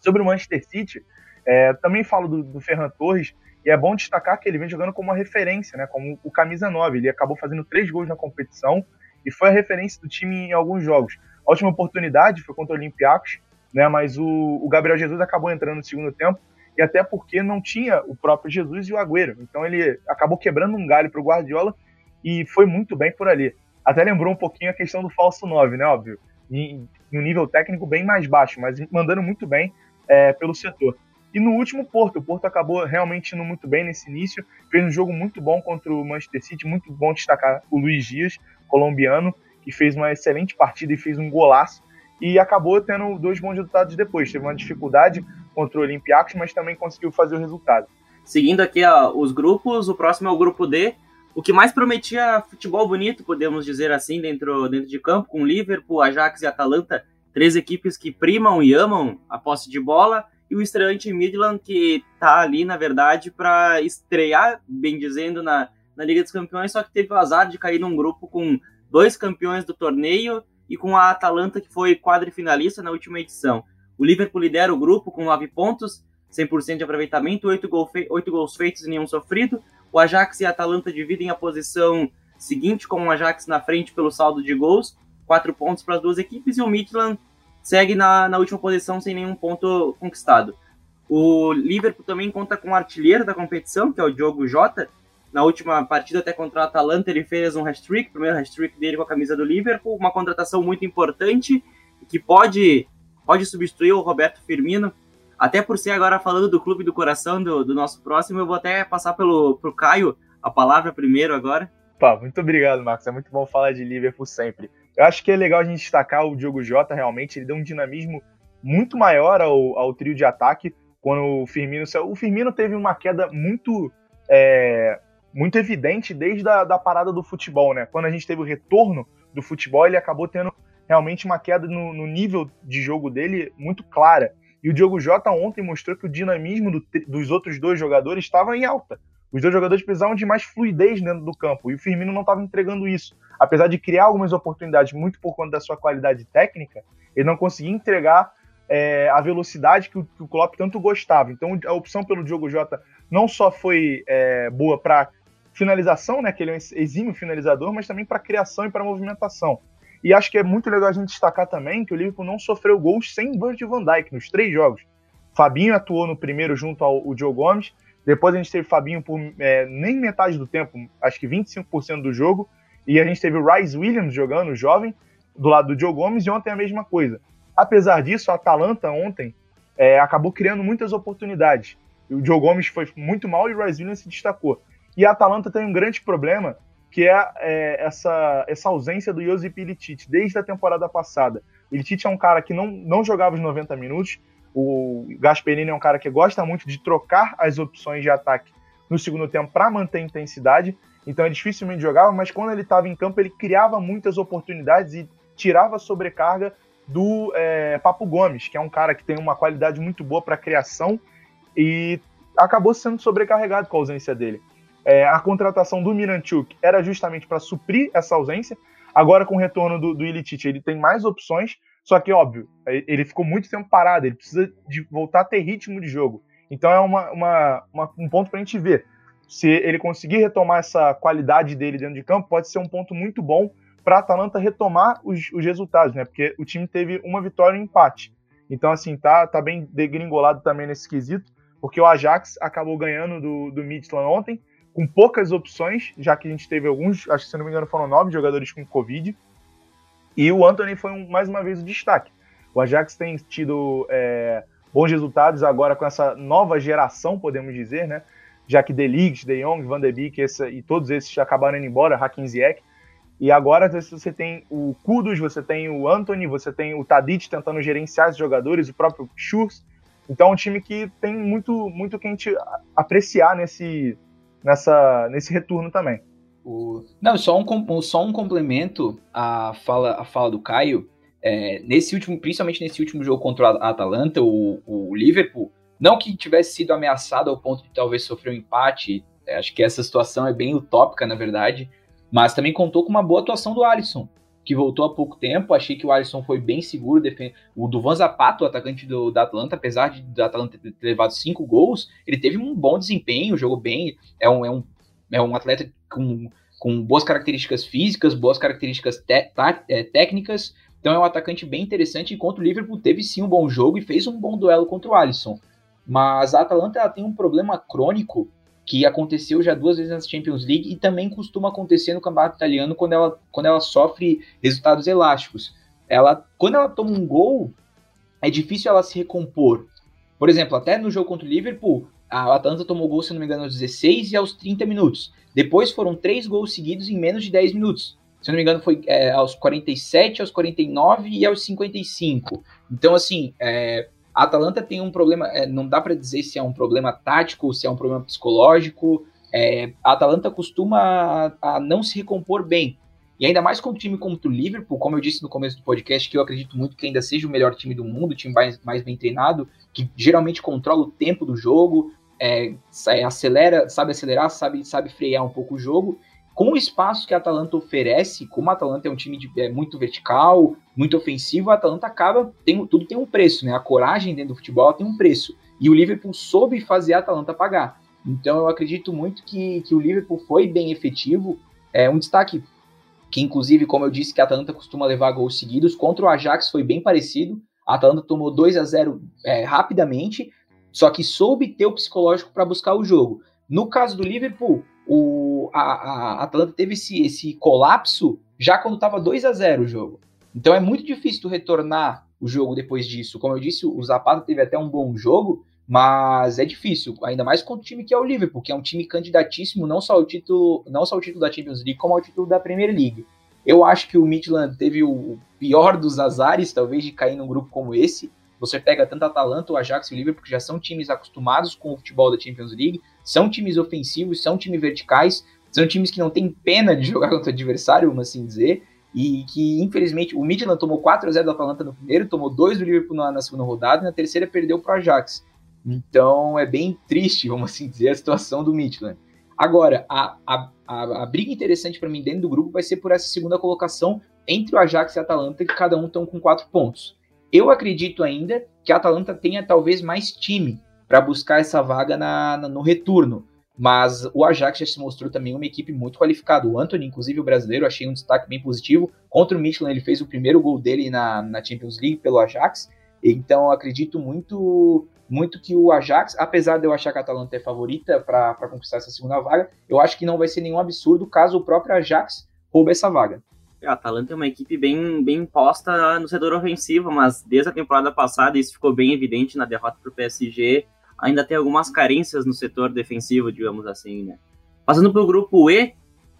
Sobre o Manchester City, é, também falo do, do Ferran Torres, e é bom destacar que ele vem jogando como uma referência, né, como o camisa 9. Ele acabou fazendo três gols na competição e foi a referência do time em alguns jogos. A última oportunidade foi contra o Olympiacos, né, mas o, o Gabriel Jesus acabou entrando no segundo tempo, e até porque não tinha o próprio Jesus e o Agüero. Então ele acabou quebrando um galho para o Guardiola e foi muito bem por ali. Até lembrou um pouquinho a questão do falso 9, né, óbvio, em, um nível técnico bem mais baixo, mas mandando muito bem é, pelo setor. E no último, Porto. O Porto acabou realmente indo muito bem nesse início. Fez um jogo muito bom contra o Manchester City. Muito bom destacar o Luiz Dias, colombiano, que fez uma excelente partida e fez um golaço. E acabou tendo dois bons resultados depois. Teve uma dificuldade contra o Olympiacos, mas também conseguiu fazer o resultado. Seguindo aqui ó, os grupos, o próximo é o grupo D. O que mais prometia futebol bonito, podemos dizer assim, dentro, dentro de campo, com Liverpool, Ajax e Atalanta, três equipes que primam e amam a posse de bola, e o estreante Midland, que tá ali, na verdade, para estrear, bem dizendo, na, na Liga dos Campeões, só que teve o azar de cair num grupo com dois campeões do torneio e com a Atalanta, que foi quadrifinalista na última edição. O Liverpool lidera o grupo com nove pontos, 100% de aproveitamento, oito gol gols feitos e nenhum sofrido. O Ajax e a Atalanta dividem a posição seguinte, com o Ajax na frente pelo saldo de gols, quatro pontos para as duas equipes, e o Midland segue na, na última posição sem nenhum ponto conquistado. O Liverpool também conta com o artilheiro da competição, que é o Diogo Jota. Na última partida, até contra o Atalanta, ele fez um hat-trick, primeiro hat-trick dele com a camisa do Liverpool, uma contratação muito importante, que pode, pode substituir o Roberto Firmino, até por ser agora falando do clube do coração do, do nosso próximo, eu vou até passar pelo pro Caio a palavra primeiro agora. Pá, muito obrigado, Marcos. É muito bom falar de Liverpool sempre. Eu acho que é legal a gente destacar o Diogo Jota, realmente. Ele deu um dinamismo muito maior ao, ao trio de ataque quando o Firmino saiu. O Firmino teve uma queda muito. É, muito evidente desde a da parada do futebol, né? Quando a gente teve o retorno do futebol, ele acabou tendo realmente uma queda no, no nível de jogo dele muito clara. E o Diogo Jota ontem mostrou que o dinamismo do, dos outros dois jogadores estava em alta. Os dois jogadores precisavam de mais fluidez dentro do campo e o Firmino não estava entregando isso. Apesar de criar algumas oportunidades muito por conta da sua qualidade técnica, ele não conseguia entregar é, a velocidade que o, que o Klopp tanto gostava. Então a opção pelo Diogo Jota não só foi é, boa para finalização, né, que ele é um exímio finalizador, mas também para criação e para movimentação. E acho que é muito legal a gente destacar também que o Liverpool não sofreu gols sem Virgil van Dijk nos três jogos. Fabinho atuou no primeiro junto ao, Joe Gomes, depois a gente teve Fabinho por é, nem metade do tempo, acho que 25% do jogo, e a gente teve o Rice Williams jogando, jovem, do lado do Joe Gomes, e ontem a mesma coisa. Apesar disso, a Atalanta ontem é, acabou criando muitas oportunidades. O Joe Gomes foi muito mal e o Rice Williams se destacou. E a Atalanta tem um grande problema, que é, é, essa, essa ausência do Josip Ilicic desde a temporada passada. Ilicic é um cara que não, não jogava os 90 minutos, o Gasperini é um cara que gosta muito de trocar as opções de ataque no segundo tempo para manter a intensidade, então ele dificilmente jogava, mas quando ele estava em campo ele criava muitas oportunidades e tirava a sobrecarga do é, Papo Gomes, que é um cara que tem uma qualidade muito boa para criação e acabou sendo sobrecarregado com a ausência dele. É, a contratação do Miranchuk era justamente para suprir essa ausência. Agora, com o retorno do, do Ilicic, ele tem mais opções, só que, óbvio, ele ficou muito tempo parado, ele precisa de voltar a ter ritmo de jogo. Então é uma, uma, uma um ponto para a gente ver. Se ele conseguir retomar essa qualidade dele dentro de campo, pode ser um ponto muito bom para a Atalanta retomar os, os, resultados, né? Porque o time teve uma vitória e um empate. Então, assim, tá, tá bem degringolado também nesse quesito, porque o Ajax acabou ganhando do, do Midland ontem, com poucas opções, já que a gente teve alguns, acho que se não me engano foram nove jogadores com Covid. E o Anthony foi um, mais uma vez o destaque. O Ajax tem tido é, bons resultados agora com essa nova geração, podemos dizer, né? Já que De Ligt, De Jong, Van de Beek e todos esses acabaram indo embora, Hakim Ziyech. E agora você tem o Kudus, você tem o Anthony, você tem o Tadic tentando gerenciar os jogadores, o próprio Schurz. Então é um time que tem muito, muito que a gente apreciar nesse, nessa, nesse retorno também. O... Não, só um, só um complemento à fala, à fala do Caio. É, nesse último, principalmente nesse último jogo contra a Atalanta, o, o, Liverpool, não que tivesse sido ameaçado ao ponto de talvez sofrer um empate, é, acho que essa situação é bem utópica, na verdade, mas também contou com uma boa atuação do Alisson, que voltou há pouco tempo. Achei que o Alisson foi bem seguro. Defend... O Duvan Zapata, o atacante do, da Atlanta, apesar de da Atlanta ter levado cinco gols, ele teve um bom desempenho, jogou bem. É um, é um, é um atleta com, com boas características físicas, boas características te, tá, é, técnicas. Então é um atacante bem interessante. Enquanto o Liverpool teve sim um bom jogo e fez um bom duelo contra o Alisson. Mas a Atalanta tem um problema crônico que aconteceu já duas vezes na Champions League e também costuma acontecer no campeonato italiano quando ela, quando ela sofre resultados elásticos. Ela, quando ela toma um gol, é difícil ela se recompor. Por exemplo, até no jogo contra o Liverpool, a Atalanta tomou gol, se não me engano, aos 16 e aos 30 minutos. Depois foram três gols seguidos em menos de 10 minutos. Se não me engano, foi é, aos 47, aos 49 e aos 55. Então, assim, é, a Atalanta tem um problema, é, não dá para dizer se é um problema tático, se é um problema psicológico. É, a Atalanta costuma a, a, não se recompor bem. E ainda mais com um time como o Liverpool, como eu disse no começo do podcast, que eu acredito muito que ainda seja o melhor time do mundo, o time mais, mais bem treinado, que geralmente controla o tempo do jogo, é, acelera, sabe acelerar, sabe, sabe frear um pouco o jogo. Com o espaço que a Atalanta oferece, como a Atalanta é um time de, é, muito vertical, muito ofensivo, a Atalanta acaba, tem, tudo tem um preço, né? A coragem dentro do futebol tem um preço. E o Liverpool soube fazer a Atalanta pagar. Então eu acredito muito que, que o Liverpool foi bem efetivo. É um destaque que, inclusive, como eu disse, que a Atalanta costuma levar gols seguidos. Contra o Ajax foi bem parecido. A Atalanta tomou 2 a 0 é, rapidamente, só que soube ter o psicológico para buscar o jogo. No caso do Liverpool, o, a, a Atalanta teve esse, esse colapso já quando estava 2 a 0 o jogo. Então é muito difícil tu retornar o jogo depois disso. Como eu disse, o Zapata teve até um bom jogo, mas é difícil, ainda mais contra o time que é o Liverpool, que é um time candidatíssimo não só ao título, não só ao título da Champions League, como ao título da Premier League. Eu acho que o Midland teve o pior dos azares, talvez, de cair num grupo como esse. Você pega tanto a Atalanta, o Ajax e o Liverpool, que já são times acostumados com o futebol da Champions League, são times ofensivos, são times verticais, são times que não têm pena de [laughs] jogar contra o adversário, vamos assim dizer, e que, infelizmente, o Midland tomou 4 a 0 do Atalanta no primeiro, tomou 2 do Liverpool na, na segunda rodada, e na terceira perdeu para o Ajax. Então é bem triste, vamos assim dizer, a situação do Midland. Agora, a, a, a, a briga interessante para mim dentro do grupo vai ser por essa segunda colocação entre o Ajax e a Atalanta, que cada um estão com quatro pontos. Eu acredito ainda que a Atalanta tenha talvez mais time para buscar essa vaga na, na, no retorno. Mas o Ajax já se mostrou também uma equipe muito qualificada. O Anthony, inclusive o brasileiro, achei um destaque bem positivo. Contra o Michelin, ele fez o primeiro gol dele na, na Champions League pelo Ajax. Então acredito muito muito que o Ajax, apesar de eu achar que a Atalanta é favorita para conquistar essa segunda vaga, eu acho que não vai ser nenhum absurdo caso o próprio Ajax roube essa vaga. É, a Atalanta é uma equipe bem, bem posta no setor ofensivo, mas desde a temporada passada isso ficou bem evidente na derrota para o PSG. Ainda tem algumas carências no setor defensivo, digamos assim, né? Passando para o grupo E,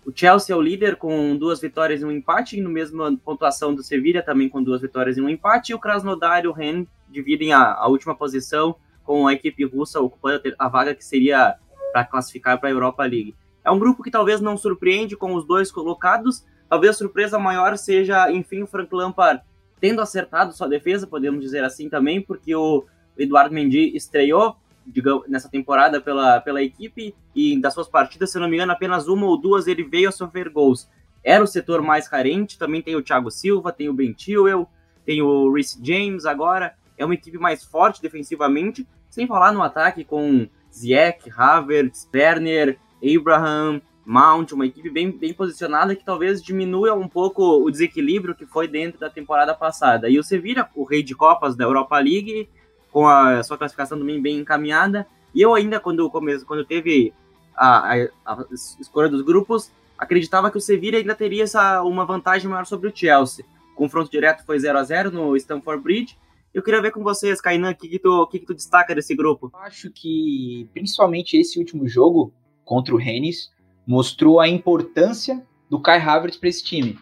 o Chelsea é o líder com duas vitórias e um empate, no mesma pontuação do Sevilla, também com duas vitórias e um empate. E o Krasnodar e o Ren dividem a, a última posição com a equipe russa ocupando a vaga que seria para classificar para a Europa League. É um grupo que talvez não surpreende com os dois colocados. Talvez a surpresa maior seja, enfim, o Frank Lampard tendo acertado sua defesa, podemos dizer assim também, porque o Eduardo Mendy estreou digamos, nessa temporada pela, pela equipe e das suas partidas, se não me engano, apenas uma ou duas ele veio a sofrer gols. Era o setor mais carente, também tem o Thiago Silva, tem o Ben Chilwell, tem o Rhys James agora. É uma equipe mais forte defensivamente, sem falar no ataque com Ziyech, Havertz, Werner, Abraham, Mount, uma equipe bem, bem posicionada que talvez diminua um pouco o desequilíbrio que foi dentro da temporada passada. E o Sevilla, o rei de Copas da Europa League, com a sua classificação também bem encaminhada. E eu ainda, quando, quando teve a, a, a escolha dos grupos, acreditava que o Sevilla ainda teria essa, uma vantagem maior sobre o Chelsea. O confronto direto foi 0 a 0 no Stamford Bridge. Eu queria ver com vocês, Kainan, o que, que, tu, que, que tu destaca desse grupo? Acho que, principalmente esse último jogo contra o Rennes, mostrou a importância do Kai Havertz para esse time.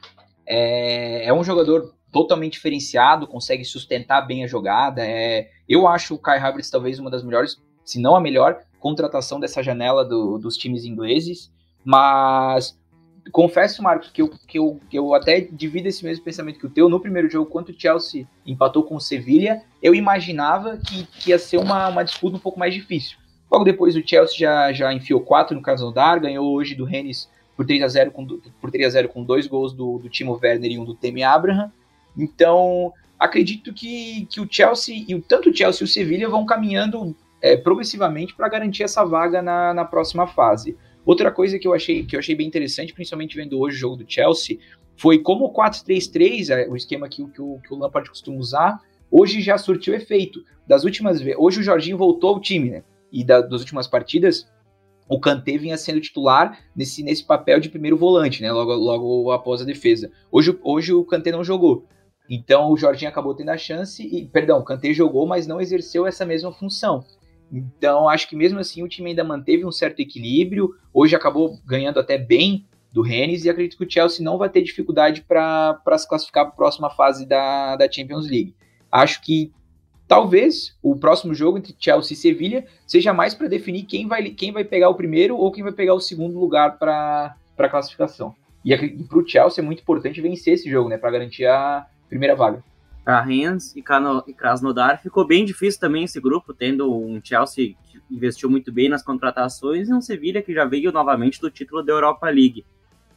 É, é um jogador totalmente diferenciado, consegue sustentar bem a jogada. É, eu acho o Kai Havertz talvez uma das melhores, se não a melhor, contratação dessa janela do, dos times ingleses. Mas confesso, Marcos, que eu, que, eu, que eu até divido esse mesmo pensamento que o teu. No primeiro jogo, quando o Chelsea empatou com o Sevilla, eu imaginava que, que ia ser uma, uma disputa um pouco mais difícil. Logo depois, o Chelsea já, já enfiou quatro no Krasnodar, ganhou hoje do Rennes por 3 a 0 com, por 3 a 0 com dois gols do, do Timo Werner e um do Temi Abraham. Então, acredito que, que o Chelsea, e tanto o Chelsea e o Sevilla vão caminhando é, progressivamente para garantir essa vaga na, na próxima fase. Outra coisa que eu achei que eu achei bem interessante, principalmente vendo hoje o jogo do Chelsea, foi como o 4-3-3, é, o esquema que, que, o, que o Lampard costuma usar, hoje já surtiu efeito. Das últimas vezes, hoje o Jorginho voltou ao time, né? E da, das últimas partidas, o Kanté vinha sendo titular nesse, nesse papel de primeiro volante, né? Logo, logo após a defesa. Hoje, hoje o Kanté não jogou. Então o Jorginho acabou tendo a chance e, perdão, o Kanté jogou, mas não exerceu essa mesma função. Então acho que mesmo assim o time ainda manteve um certo equilíbrio. Hoje acabou ganhando até bem do Rennes e acredito que o Chelsea não vai ter dificuldade para se classificar para a próxima fase da, da Champions League. Acho que talvez o próximo jogo entre Chelsea e Sevilha seja mais para definir quem vai, quem vai pegar o primeiro ou quem vai pegar o segundo lugar para a classificação. E, e para o Chelsea é muito importante vencer esse jogo, né, para garantir a primeira vaga. Para Rennes e Krasnodar ficou bem difícil também esse grupo, tendo um Chelsea que investiu muito bem nas contratações e um Sevilha que já veio novamente do título da Europa League.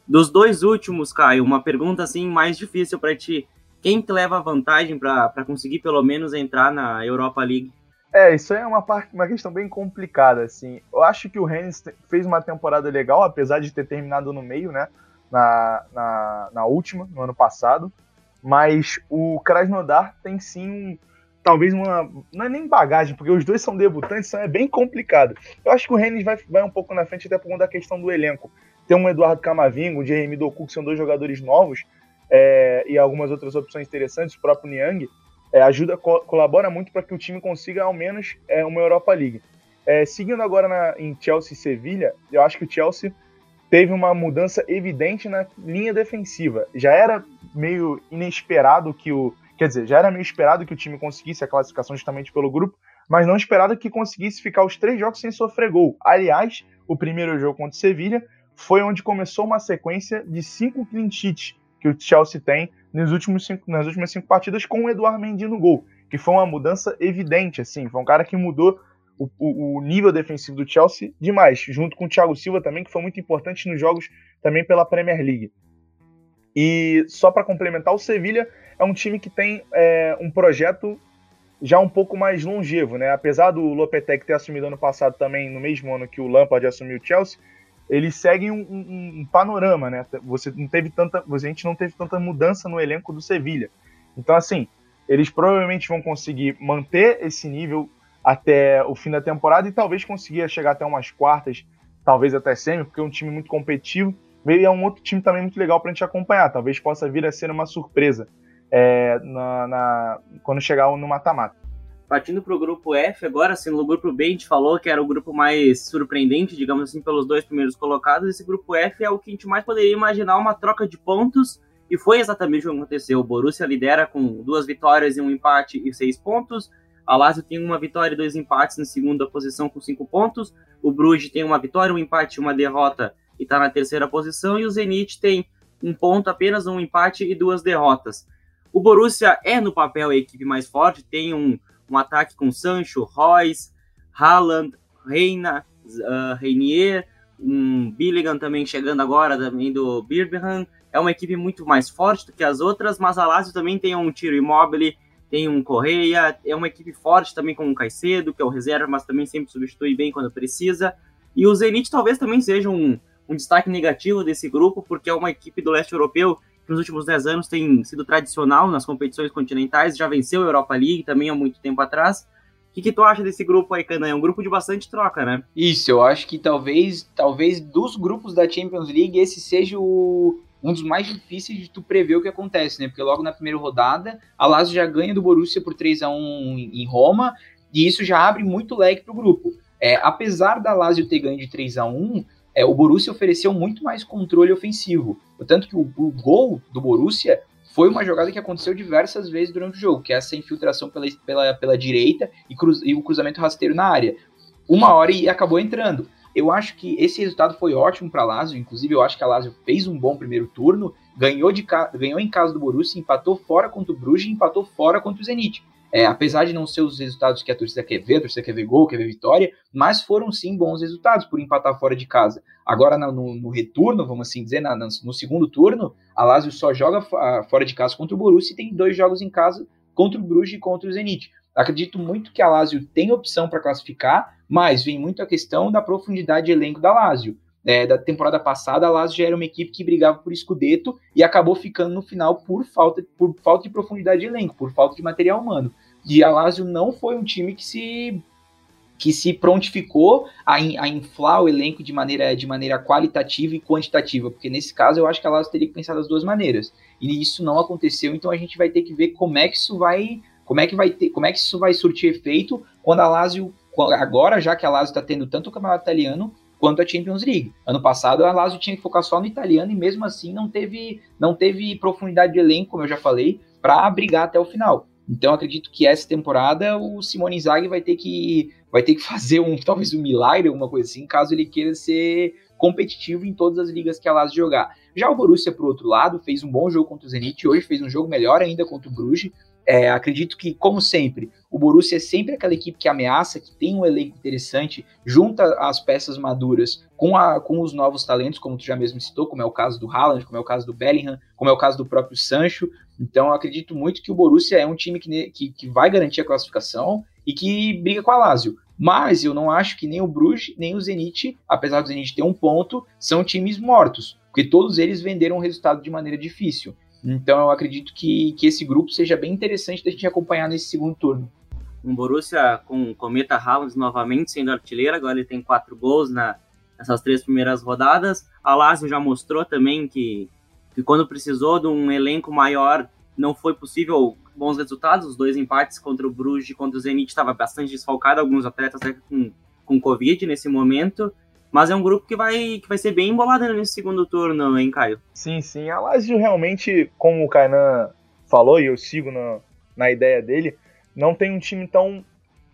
Dos dois últimos, Caio, uma pergunta assim mais difícil para ti. Quem que leva vantagem para conseguir pelo menos entrar na Europa League? É, isso é uma, parte, uma questão bem complicada, assim. Eu acho que o Rennes fez uma temporada legal, apesar de ter terminado no meio, né? Na, na, na última, no ano passado. Mas o Krasnodar tem sim talvez uma. Não é nem bagagem, porque os dois são debutantes, então é bem complicado. Eu acho que o Rennes vai, vai um pouco na frente, até por conta da questão do elenco tem um Eduardo Camavinga, um Jeremy Doku, que são dois jogadores novos, é, e algumas outras opções interessantes, o próprio Niang, é, ajuda, co colabora muito para que o time consiga ao menos é, uma Europa League. É, seguindo agora na, em Chelsea e Sevilha, eu acho que o Chelsea teve uma mudança evidente na linha defensiva. Já era meio inesperado que o. Quer dizer, já era meio esperado que o time conseguisse a classificação justamente pelo grupo, mas não esperado que conseguisse ficar os três jogos sem sofrer gol. Aliás, o primeiro jogo contra o Sevilha foi onde começou uma sequência de cinco clean sheets que o Chelsea tem nos últimos cinco, nas últimas cinco partidas com o Eduardo Mendy no gol, que foi uma mudança evidente, assim, foi um cara que mudou o, o, o, nível defensivo do Chelsea demais, junto com o Thiago Silva também, que foi muito importante nos jogos também pela Premier League. E só para complementar, o Sevilha é um time que tem é, um projeto já um pouco mais longevo, né? Apesar do Lopetegui ter assumido ano passado também, no mesmo ano que o Lampard assumiu o Chelsea, eles seguem um, um, um, panorama, né? Você não teve tanta, a gente não teve tanta mudança no elenco do Sevilha. Então, assim, eles provavelmente vão conseguir manter esse nível até o fim da temporada e talvez conseguir chegar até umas quartas, talvez até semi, porque é um time muito competitivo. E é um outro time também muito legal para a gente acompanhar. Talvez possa vir a ser uma surpresa é, na, na, quando chegar no mata-mata. Partindo para o grupo F, agora, sendo o grupo B, a gente falou que era o grupo mais surpreendente, digamos assim, pelos dois primeiros colocados. Esse grupo F é o que a gente mais poderia imaginar uma troca de pontos, e foi exatamente o que aconteceu. O Borussia lidera com duas vitórias e um empate e seis pontos. A Lazio tem uma vitória e dois empates na segunda posição com cinco pontos. O Bruges tem uma vitória, um empate e uma derrota e está na terceira posição. E o Zenit tem um ponto, apenas um empate e duas derrotas. O Borussia é, no papel, a equipe mais forte, tem um um ataque com Sancho, Royce, Haaland, Reina, uh, Reinier, um Billigan também chegando agora, também do Birmingham. É uma equipe muito mais forte do que as outras, mas a Lazio também tem um tiro imóvel, tem um Correia, é uma equipe forte também com o Caicedo, que é o reserva, mas também sempre substitui bem quando precisa. E o Zenit talvez também seja um, um destaque negativo desse grupo, porque é uma equipe do leste europeu nos últimos 10 anos tem sido tradicional nas competições continentais, já venceu a Europa League também há muito tempo atrás. O que, que tu acha desse grupo aí, Canan? É um grupo de bastante troca, né? Isso, eu acho que talvez, talvez dos grupos da Champions League, esse seja o, um dos mais difíceis de tu prever o que acontece, né? Porque logo na primeira rodada, a Lazio já ganha do Borussia por 3 a 1 em Roma, e isso já abre muito leque pro grupo. É, apesar da Lazio ter ganho de 3 a 1 é, o Borussia ofereceu muito mais controle ofensivo. Tanto que o, o, gol do Borussia foi uma jogada que aconteceu diversas vezes durante o jogo, que é essa infiltração pela, pela, pela direita e, cruz, e o cruzamento rasteiro na área. Uma hora e acabou entrando. Eu acho que esse resultado foi ótimo para a Lazio, inclusive eu acho que a Lazio fez um bom primeiro turno, ganhou, de, ganhou em casa do Borussia, empatou fora contra o Bruges e empatou fora contra o Zenit. É, apesar de não ser os resultados que a torcida quer ver, a torcida quer ver gol, quer ver vitória, mas foram sim bons resultados por empatar fora de casa. Agora, no, no retorno, vamos assim dizer, na, no segundo turno, a Lazio só joga fora de casa contra o Borussia e tem dois jogos em casa contra o Bruges e contra o Zenit. Acredito muito que a Lazio tem opção para classificar, mas vem muito a questão da profundidade de elenco da Lazio. É, da temporada passada, a Lazio já era uma equipe que brigava por escudeto e acabou ficando no final por falta, por falta de profundidade de elenco, por falta de material humano. E a Lazio não foi um time que se que se prontificou a, in, a, inflar o elenco de maneira, de maneira qualitativa e quantitativa, porque nesse caso eu acho que a Lazio teria que pensar das duas maneiras. E isso não aconteceu, então a gente vai ter que ver como é que isso vai, como é que vai ter, como é que isso vai surtir efeito quando a Lazio agora já que a Lazio está tendo tanto o campeonato italiano quanto a Champions League. Ano passado a Lazio tinha que focar só no italiano e mesmo assim não teve não teve profundidade de elenco, como eu já falei, para brigar até o final. Então acredito que essa temporada o Simone Inzaghi vai ter que vai ter que [laughs] fazer um talvez um milagre, alguma coisa assim, caso ele queira ser competitivo em todas as ligas que a Lazio jogar. Já o Borussia, por outro lado, fez um bom jogo contra o Zenit, hoje fez um jogo melhor ainda contra o Bruges. É, acredito que, como sempre, o Borussia é sempre aquela equipe que ameaça, que tem um elenco interessante, junta as peças maduras com, a, com os novos talentos, como tu já mesmo citou, como é o caso do Haaland, como é o caso do Bellingham, como é o caso do próprio Sancho. Então, acredito muito que o Borussia é um time que, que, que vai garantir a classificação e que briga com a Lazio. Mas eu não acho que nem o Bruges, nem o Zenit, apesar do Zenit ter um ponto, são times mortos, porque todos eles venderam o resultado de maneira difícil. Então eu acredito que, que esse grupo seja bem interessante da gente acompanhar nesse segundo turno. Um Borussia com o Cometa Haaland novamente sendo artilheiro, agora ele tem quatro gols na, nessas três primeiras rodadas. A Lazio já mostrou também que, que quando precisou de um elenco maior não foi possível bons resultados. Os dois empates contra o Bruges e contra o Zenit estava bastante desfalcado, alguns atletas com, com Covid nesse momento. Mas é um grupo que vai, que vai ser bem embolado nesse segundo turno, hein, Caio? Sim, sim. A Lazio realmente, como o Kainan falou, e eu sigo na, na ideia dele, não tem um time tão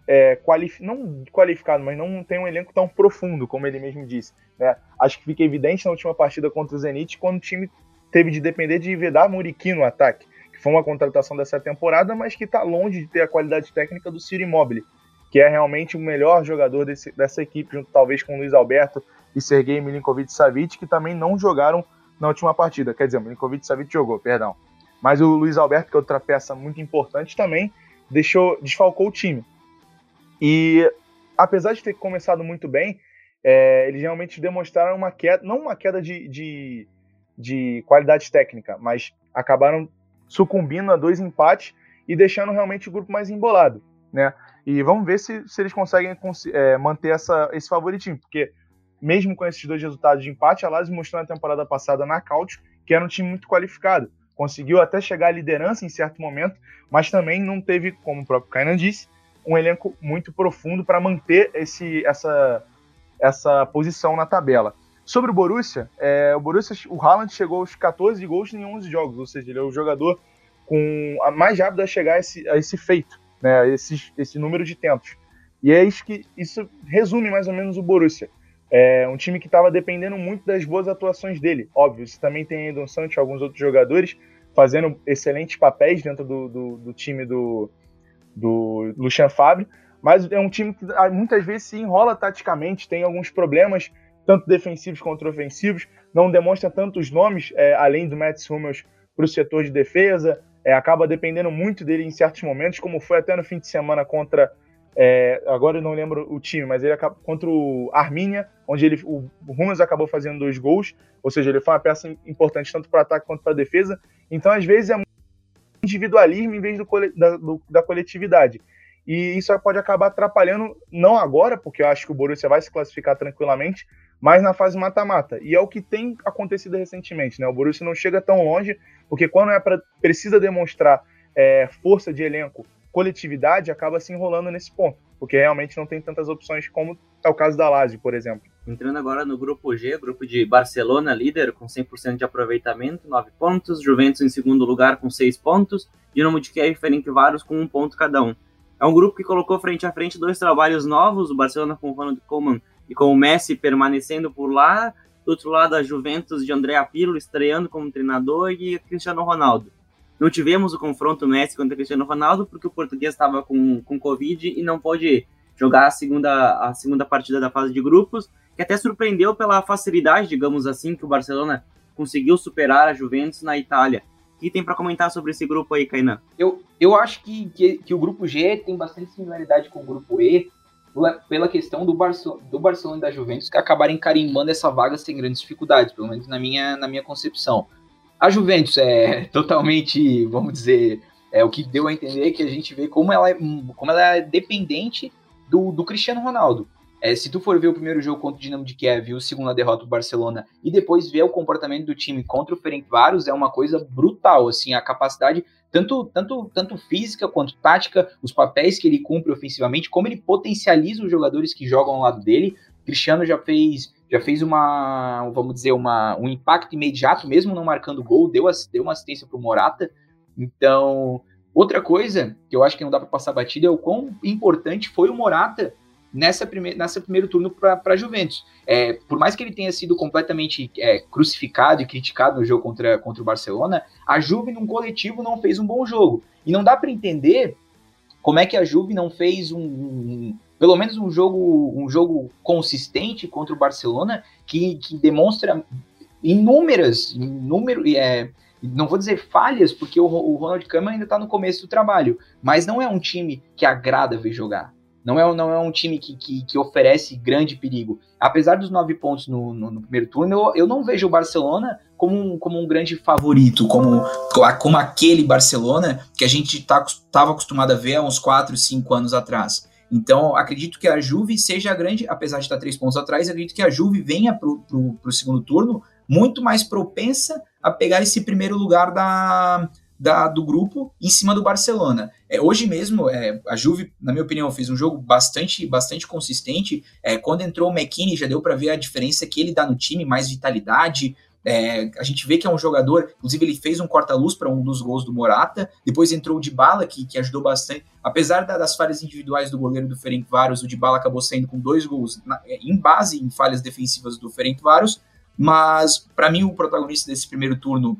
é, qualif não qualificado, mas não tem um elenco tão profundo, como ele mesmo disse. Né? Acho que fica evidente na última partida contra o Zenit, quando o time teve de depender de Vedar Muriqui no ataque, que foi uma contratação dessa temporada, mas que está longe de ter a qualidade técnica do Ciro Immobile que é realmente o melhor jogador desse, dessa equipe, junto talvez com o Luiz Alberto e Sergei Milinkovic-Savic, que também não jogaram na última partida. Quer dizer, Milinkovic-Savic jogou, perdão. Mas o Luiz Alberto, que é outra peça muito importante também, deixou, desfalcou o time. E apesar de ter começado muito bem, é, eles realmente demonstraram uma queda, não uma queda de, de, de qualidade técnica, mas acabaram sucumbindo a dois empates e deixando realmente o grupo mais embolado, né? E vamos ver se, se eles conseguem é, manter essa, esse favoritismo, porque mesmo com esses dois resultados de empate, a Lazio mostrou na temporada passada na Cautio que era um time muito qualificado. Conseguiu até chegar à liderança em certo momento, mas também não teve, como o próprio Kainan disse, um elenco muito profundo para manter esse, essa, essa posição na tabela. Sobre o Borussia, é, o Borussia, o Haaland chegou aos 14 gols em 11 jogos, ou seja, ele é o jogador com a mais rápido a chegar a esse, a esse feito né, esse, esse número de tentos. E é isso que isso resume mais ou menos o Borussia. É um time que estava dependendo muito das boas atuações dele. Óbvio, você também tem Edon Santos e alguns outros jogadores fazendo excelentes papéis dentro do, do, do time do, do Lucian Fabre, mas é um time que ah, muitas vezes se enrola taticamente, tem alguns problemas, tanto defensivos quanto ofensivos, não demonstra tantos nomes, é, além do Mats Hummels, para o setor de defesa, é, acaba dependendo muito dele em certos momentos, como foi até no fim de semana contra. É, agora eu não lembro o time, mas ele acaba, contra o Arminia, onde ele, o, o acabou fazendo dois gols, ou seja, ele foi uma peça importante tanto para ataque quanto para defesa. Então, às vezes, é individualismo em vez do, da, do, da coletividade. E isso pode acabar atrapalhando, não agora, porque eu acho que o Borussia vai se classificar tranquilamente, mas na fase mata-mata. E é o que tem acontecido recentemente, né? O Borussia não chega tão longe, porque quando é pra, precisa demonstrar é, força de elenco, coletividade, acaba se enrolando nesse ponto, porque realmente não tem tantas opções como é o caso da Lazio, por exemplo. Entrando agora no grupo G, grupo de Barcelona, líder com 100% de aproveitamento, 9 pontos, Juventus em segundo lugar com 6 pontos, Dinamo de Kiev e Ferencváros com 1 ponto cada um. É um grupo que colocou frente a frente dois trabalhos novos, o Barcelona com o Ronald Koeman e com o Messi permanecendo por lá, do outro lado a Juventus de Andrea Pirlo estreando como treinador e Cristiano Ronaldo. Não tivemos o confronto Messi contra Cristiano Ronaldo porque o português estava com, com Covid e não pôde jogar a segunda, a segunda partida da fase de grupos, que até surpreendeu pela facilidade, digamos assim, que o Barcelona conseguiu superar a Juventus na Itália. O que tem para comentar sobre esse grupo aí, Kainan? Eu, eu acho que, que, que, o grupo G tem bastante similaridade com o grupo E, pela questão do, Barço, do Barcelona e da Juventus que acabarem carimbando essa vaga sem grandes dificuldades, pelo menos na minha, na minha concepção. A Juventus é [laughs] totalmente, vamos dizer, é o que deu a entender que a gente vê como ela é, como ela é dependente do, do Cristiano Ronaldo. É, se tu for ver o primeiro jogo contra o Dinamo de Kiev o segundo derrota do Barcelona e depois ver o comportamento do time contra o Ferencváros é uma coisa brutal, assim, a capacidade tanto, tanto, tanto física quanto tática, os papéis que ele cumpre ofensivamente, como ele potencializa os jogadores que jogam ao lado dele. Cristiano já fez já fez uma, vamos dizer, uma, um impacto imediato, mesmo não marcando gol, deu, deu uma assistência para o Morata. Então, outra coisa que eu acho que não dá para passar batida é o quão importante foi o Morata nessa, prime nessa primeiro turno para a Juventus. É, por mais que ele tenha sido completamente é, crucificado e criticado no jogo contra, contra o Barcelona, a Juve, num coletivo, não fez um bom jogo. E não dá para entender como é que a Juve não fez um, um, pelo menos um jogo um jogo consistente contra o Barcelona que, que demonstra inúmeras inúmero é, não vou dizer falhas porque o, o Ronald Koeman ainda está no começo do trabalho mas não é um time que agrada ver jogar não é, não é um time que, que, que oferece grande perigo. Apesar dos nove pontos no, no, no primeiro turno, eu, eu, não vejo o Barcelona como um, como um grande favorito, como, como aquele Barcelona que a gente estava tá, acostumado a ver há uns quatro, cinco anos atrás. Então, acredito que a Juve seja a grande, apesar de estar três pontos atrás, acredito que a Juve venha para o segundo turno muito mais propensa a pegar esse primeiro lugar da, da, do grupo em cima do Barcelona. É, hoje mesmo, é, a Juve, na minha opinião, fez um jogo bastante, bastante consistente. É, quando entrou o McKinney, já deu para ver a diferença que ele dá no time, mais vitalidade. É, a gente vê que é um jogador, inclusive ele fez um corta-luz para um dos gols do Morata, depois entrou o Dybala, que, que ajudou bastante, apesar da, das falhas individuais do goleiro do Ferencváros, o Dybala acabou saindo com dois gols na, é, em base em falhas defensivas do Ferencváros, mas para mim o protagonista desse primeiro turno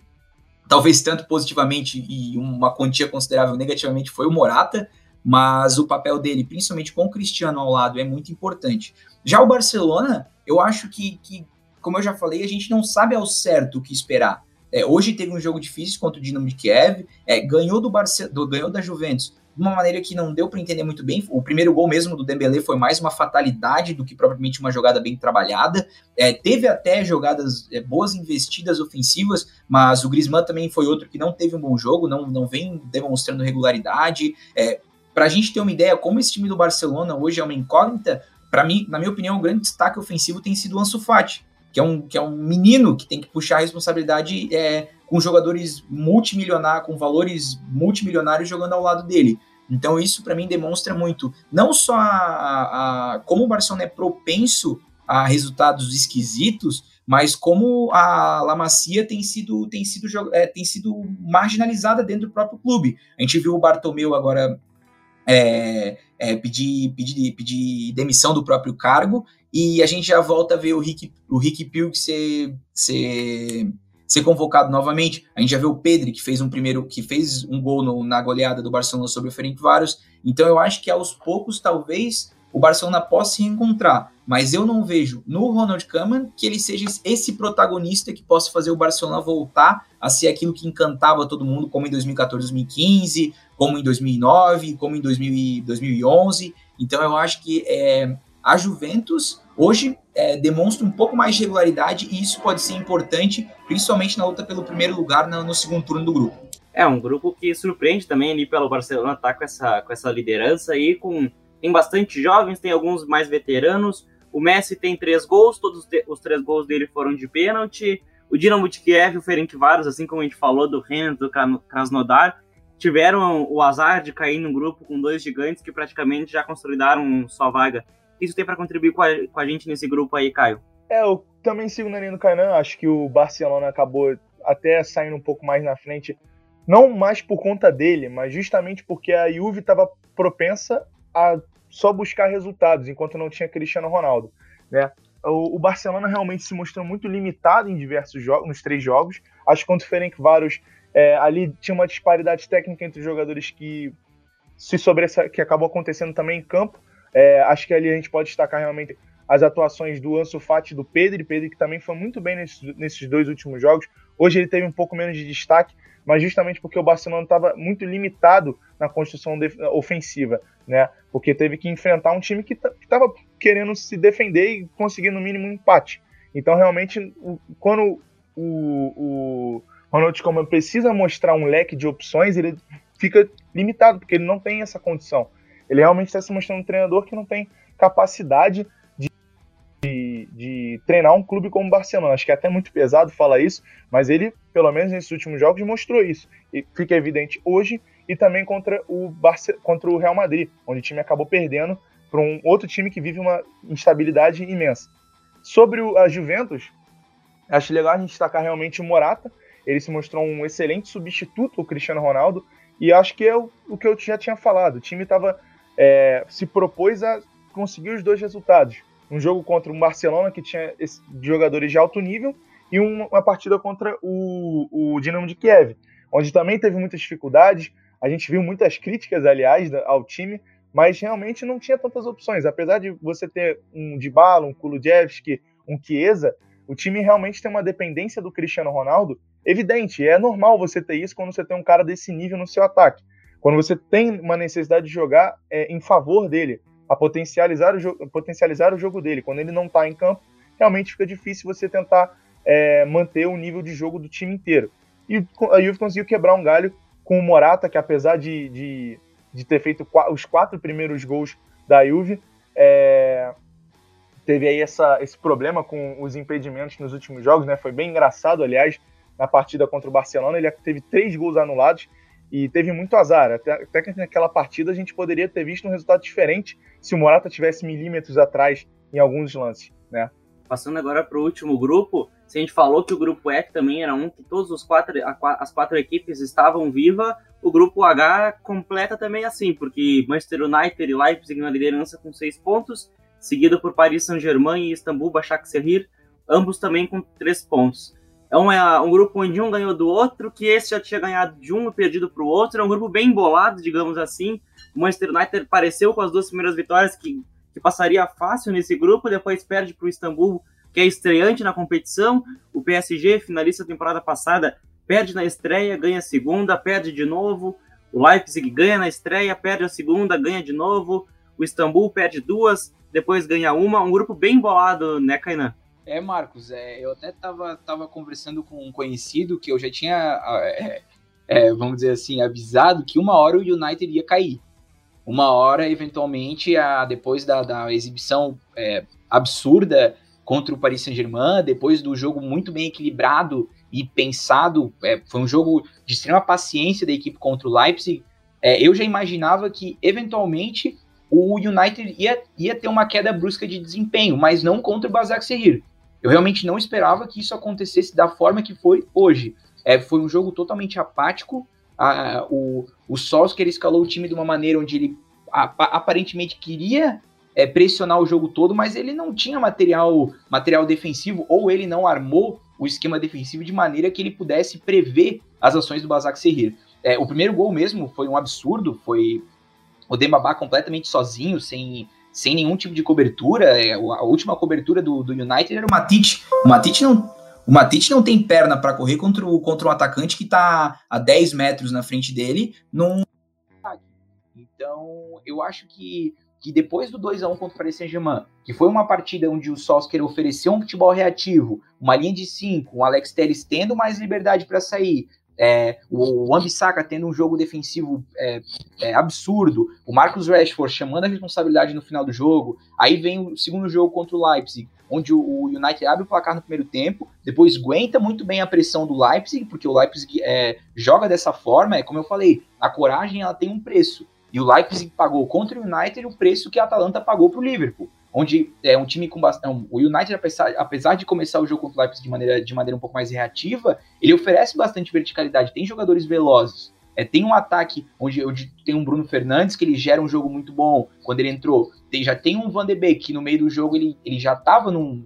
talvez tanto positivamente e uma quantia considerável negativamente foi o Morata, mas o papel dele, principalmente com o Cristiano ao lado, é muito importante. Já o Barcelona, eu acho que, que como eu já falei, a gente não sabe ao certo o que esperar. É, hoje teve um jogo difícil contra o Dinamo de Kiev, é, ganhou do, Barce do ganhou da Juventus, uma maneira que não deu para entender muito bem. O primeiro gol mesmo do Dembélé foi mais uma fatalidade do que propriamente uma jogada bem trabalhada. É, teve até jogadas é, boas investidas ofensivas, mas o Griezmann também foi outro que não teve um bom jogo, não, não vem demonstrando regularidade. É, para a gente ter uma ideia como esse time do Barcelona hoje é uma incógnita, para mim, na minha opinião, o grande destaque ofensivo tem sido o Ansu Fati, que é um, que é um menino que tem que puxar a responsabilidade é, com jogadores multimilionários, com valores multimilionários jogando ao lado dele. Então isso para mim demonstra muito, não só a, a, como o Barcelona é propenso a resultados esquisitos, mas como a La Macia tem sido, tem sido, é, tem sido marginalizada dentro do próprio clube. A gente viu o Bartomeu agora é, é, pedir, pedir, pedir demissão do próprio cargo, e a gente já volta a ver o Rick, o Rick Pilg ser, ser ser convocado novamente. A gente já viu o Pedri, que fez um primeiro, que fez um gol no, na goleada do Barcelona sobre o Ferencváros. Então eu acho que aos poucos, talvez, o Barcelona possa se reencontrar. Mas eu não vejo no Ronald Koeman que ele seja esse protagonista que possa fazer o Barcelona voltar a ser aquilo que encantava todo mundo, como em 2014, 2015, como em 2009, como em 2000, 2011. Então eu acho que é, a Juventus hoje é, demonstra um pouco mais de regularidade e isso pode ser importante, principalmente na luta pelo primeiro lugar no, no segundo turno do grupo. É um grupo que surpreende também ali pelo Barcelona, tá com essa, com essa liderança aí, com tem bastante jovens, tem alguns mais veteranos. O Messi tem três gols, todos os três gols dele foram de pênalti. O Dinamo de Kiev o Ferencváros, assim como a gente falou do Rennes, do Krasnodar, tiveram o azar de cair num grupo com dois gigantes que praticamente já consolidaram sua vaga isso tem para contribuir com a, com a, gente nesse grupo aí, Caio? É, eu também sigo na linha do Kainan, acho que o Barcelona acabou até saindo um pouco mais na frente, não mais por conta dele, mas justamente porque a Juve estava propensa a só buscar resultados, enquanto não tinha Cristiano Ronaldo, né? O, Barcelona realmente se mostrou muito limitado em diversos jogos, nos três jogos. Acho que contra o Ferencváros é, ali tinha uma disparidade técnica entre os jogadores que se sobressa que acabou acontecendo também em campo, é, acho que ali a gente pode destacar realmente as atuações do Ansu Fati e do Pedro, Pedro que também foi muito bem nesses, nesses dois últimos jogos. Hoje ele teve um pouco menos de destaque, mas justamente porque o Barcelona estava muito limitado na construção ofensiva, né? Porque teve que enfrentar um time que estava querendo se defender e conseguir no mínimo um empate. Então realmente quando o, o Ronald Koeman precisa mostrar um leque de opções, ele fica limitado porque ele não tem essa condição. Ele realmente está se mostrando um treinador que não tem capacidade de, de, de, treinar um clube como o Barcelona. Acho que é até muito pesado falar isso, mas ele, pelo menos nesses últimos jogos, mostrou isso. E fica evidente hoje e também contra o, Barce contra o Real Madrid, onde o time acabou perdendo para um outro time que vive uma instabilidade imensa. Sobre o, a Juventus, acho legal a gente destacar realmente o Morata. Ele se mostrou um excelente substituto ao Cristiano Ronaldo. E acho que é o, o que eu já tinha falado. O time tava, é, se propôs a conseguir os dois resultados. Um jogo contra um Barcelona que tinha jogadores de alto nível e uma, partida contra o, o Dinamo de Kiev, onde também teve muitas dificuldades. A gente viu muitas críticas, aliás, ao time, mas realmente não tinha tantas opções. Apesar de você ter um Dybala, um Kulusevski, um Chiesa, o time realmente tem uma dependência do Cristiano Ronaldo evidente. É normal você ter isso quando você tem um cara desse nível no seu ataque. Quando você tem uma necessidade de jogar é, em favor dele, a potencializar o, potencializar o jogo dele. Quando ele não está em campo, realmente fica difícil você tentar é, manter o nível de jogo do time inteiro. E a Juve conseguiu quebrar um galho com o Morata, que apesar de, de de ter feito os quatro primeiros gols da Juve. É, teve aí essa, esse problema com os impedimentos nos últimos jogos, né? Foi bem engraçado, aliás, na partida contra o Barcelona. Ele teve três gols anulados e teve muito azar. Até, até que naquela partida a gente poderia ter visto um resultado diferente se o Morata tivesse milímetros atrás em alguns lances, né? Passando agora para o último grupo, se a gente falou que o grupo F também era um que todos os quatro, as quatro equipes estavam vivas, o grupo H completa também assim, porque Manchester United e Leipzig na liderança com seis pontos, seguido por Paris Saint-Germain e Istambul Başakşehir, ambos também com três pontos. É um, é um grupo onde um ganhou do outro, que esse já tinha ganhado de um e perdido para o outro. É um grupo bem embolado, digamos assim. O Manchester United pareceu com as duas primeiras vitórias que que passaria fácil nesse grupo, depois perde para o Istambul, que é estreante na competição. O PSG, finalista da temporada passada, perde na estreia, ganha a segunda, perde de novo. O Leipzig ganha na estreia, perde a segunda, ganha de novo. O Istambul perde duas, depois ganha uma. Um grupo bem bolado, né, Kainan? É, Marcos, é, eu até tava, tava conversando com um conhecido que eu já tinha, é, é, vamos dizer assim, avisado que uma hora o United ia cair uma hora, eventualmente, a, depois da, da exibição é, absurda contra o Paris Saint-Germain, depois do jogo muito bem equilibrado e pensado, é, foi um jogo de extrema paciência da equipe contra o Leipzig, é, eu já imaginava que, eventualmente, o United ia, ia ter uma queda brusca de desempenho, mas não contra o Basak Serrir. Eu realmente não esperava que isso acontecesse da forma que foi hoje. É, foi um jogo totalmente apático, a, o, o Solskjaer escalou o time de uma maneira onde ele a, aparentemente queria é, pressionar o jogo todo, mas ele não tinha material, material defensivo, ou ele não armou o esquema defensivo de maneira que ele pudesse prever as ações do Basak Serrir. É, o primeiro gol mesmo foi um absurdo, foi o Dembabá completamente sozinho, sem, sem nenhum tipo de cobertura. É, a última cobertura do, do United era o Matite. O Matite não, o Matite não tem perna para correr contra, o, contra um atacante que está a 10 metros na frente dele num. Então, eu acho que, que depois do 2 a 1 contra o Paris Saint-Germain, que foi uma partida onde o Solskjaer ofereceu um futebol reativo, uma linha de 5, um Alex Telles tendo mais liberdade para sair, é, o Ambissaca tendo um jogo defensivo é, é, absurdo, o Marcus Rashford chamando a responsabilidade no final do jogo, aí vem o segundo jogo contra o Leipzig, onde o United abre o placar no primeiro tempo, depois aguenta muito bem a pressão do Leipzig, porque o Leipzig é, joga dessa forma, é como eu falei, a coragem ela tem um preço. E o Leipzig pagou contra o United o preço que a Atalanta pagou para o Liverpool. Onde é um time com bastante. O United, apesar, apesar de começar o jogo contra o Leipzig de maneira, de maneira um pouco mais reativa, ele oferece bastante verticalidade, tem jogadores velozes. É, tem um ataque onde, onde, tem um Bruno Fernandes que ele gera um jogo muito bom quando ele entrou. Tem, já tem um Van de Beek que no meio do jogo ele, ele já estava num,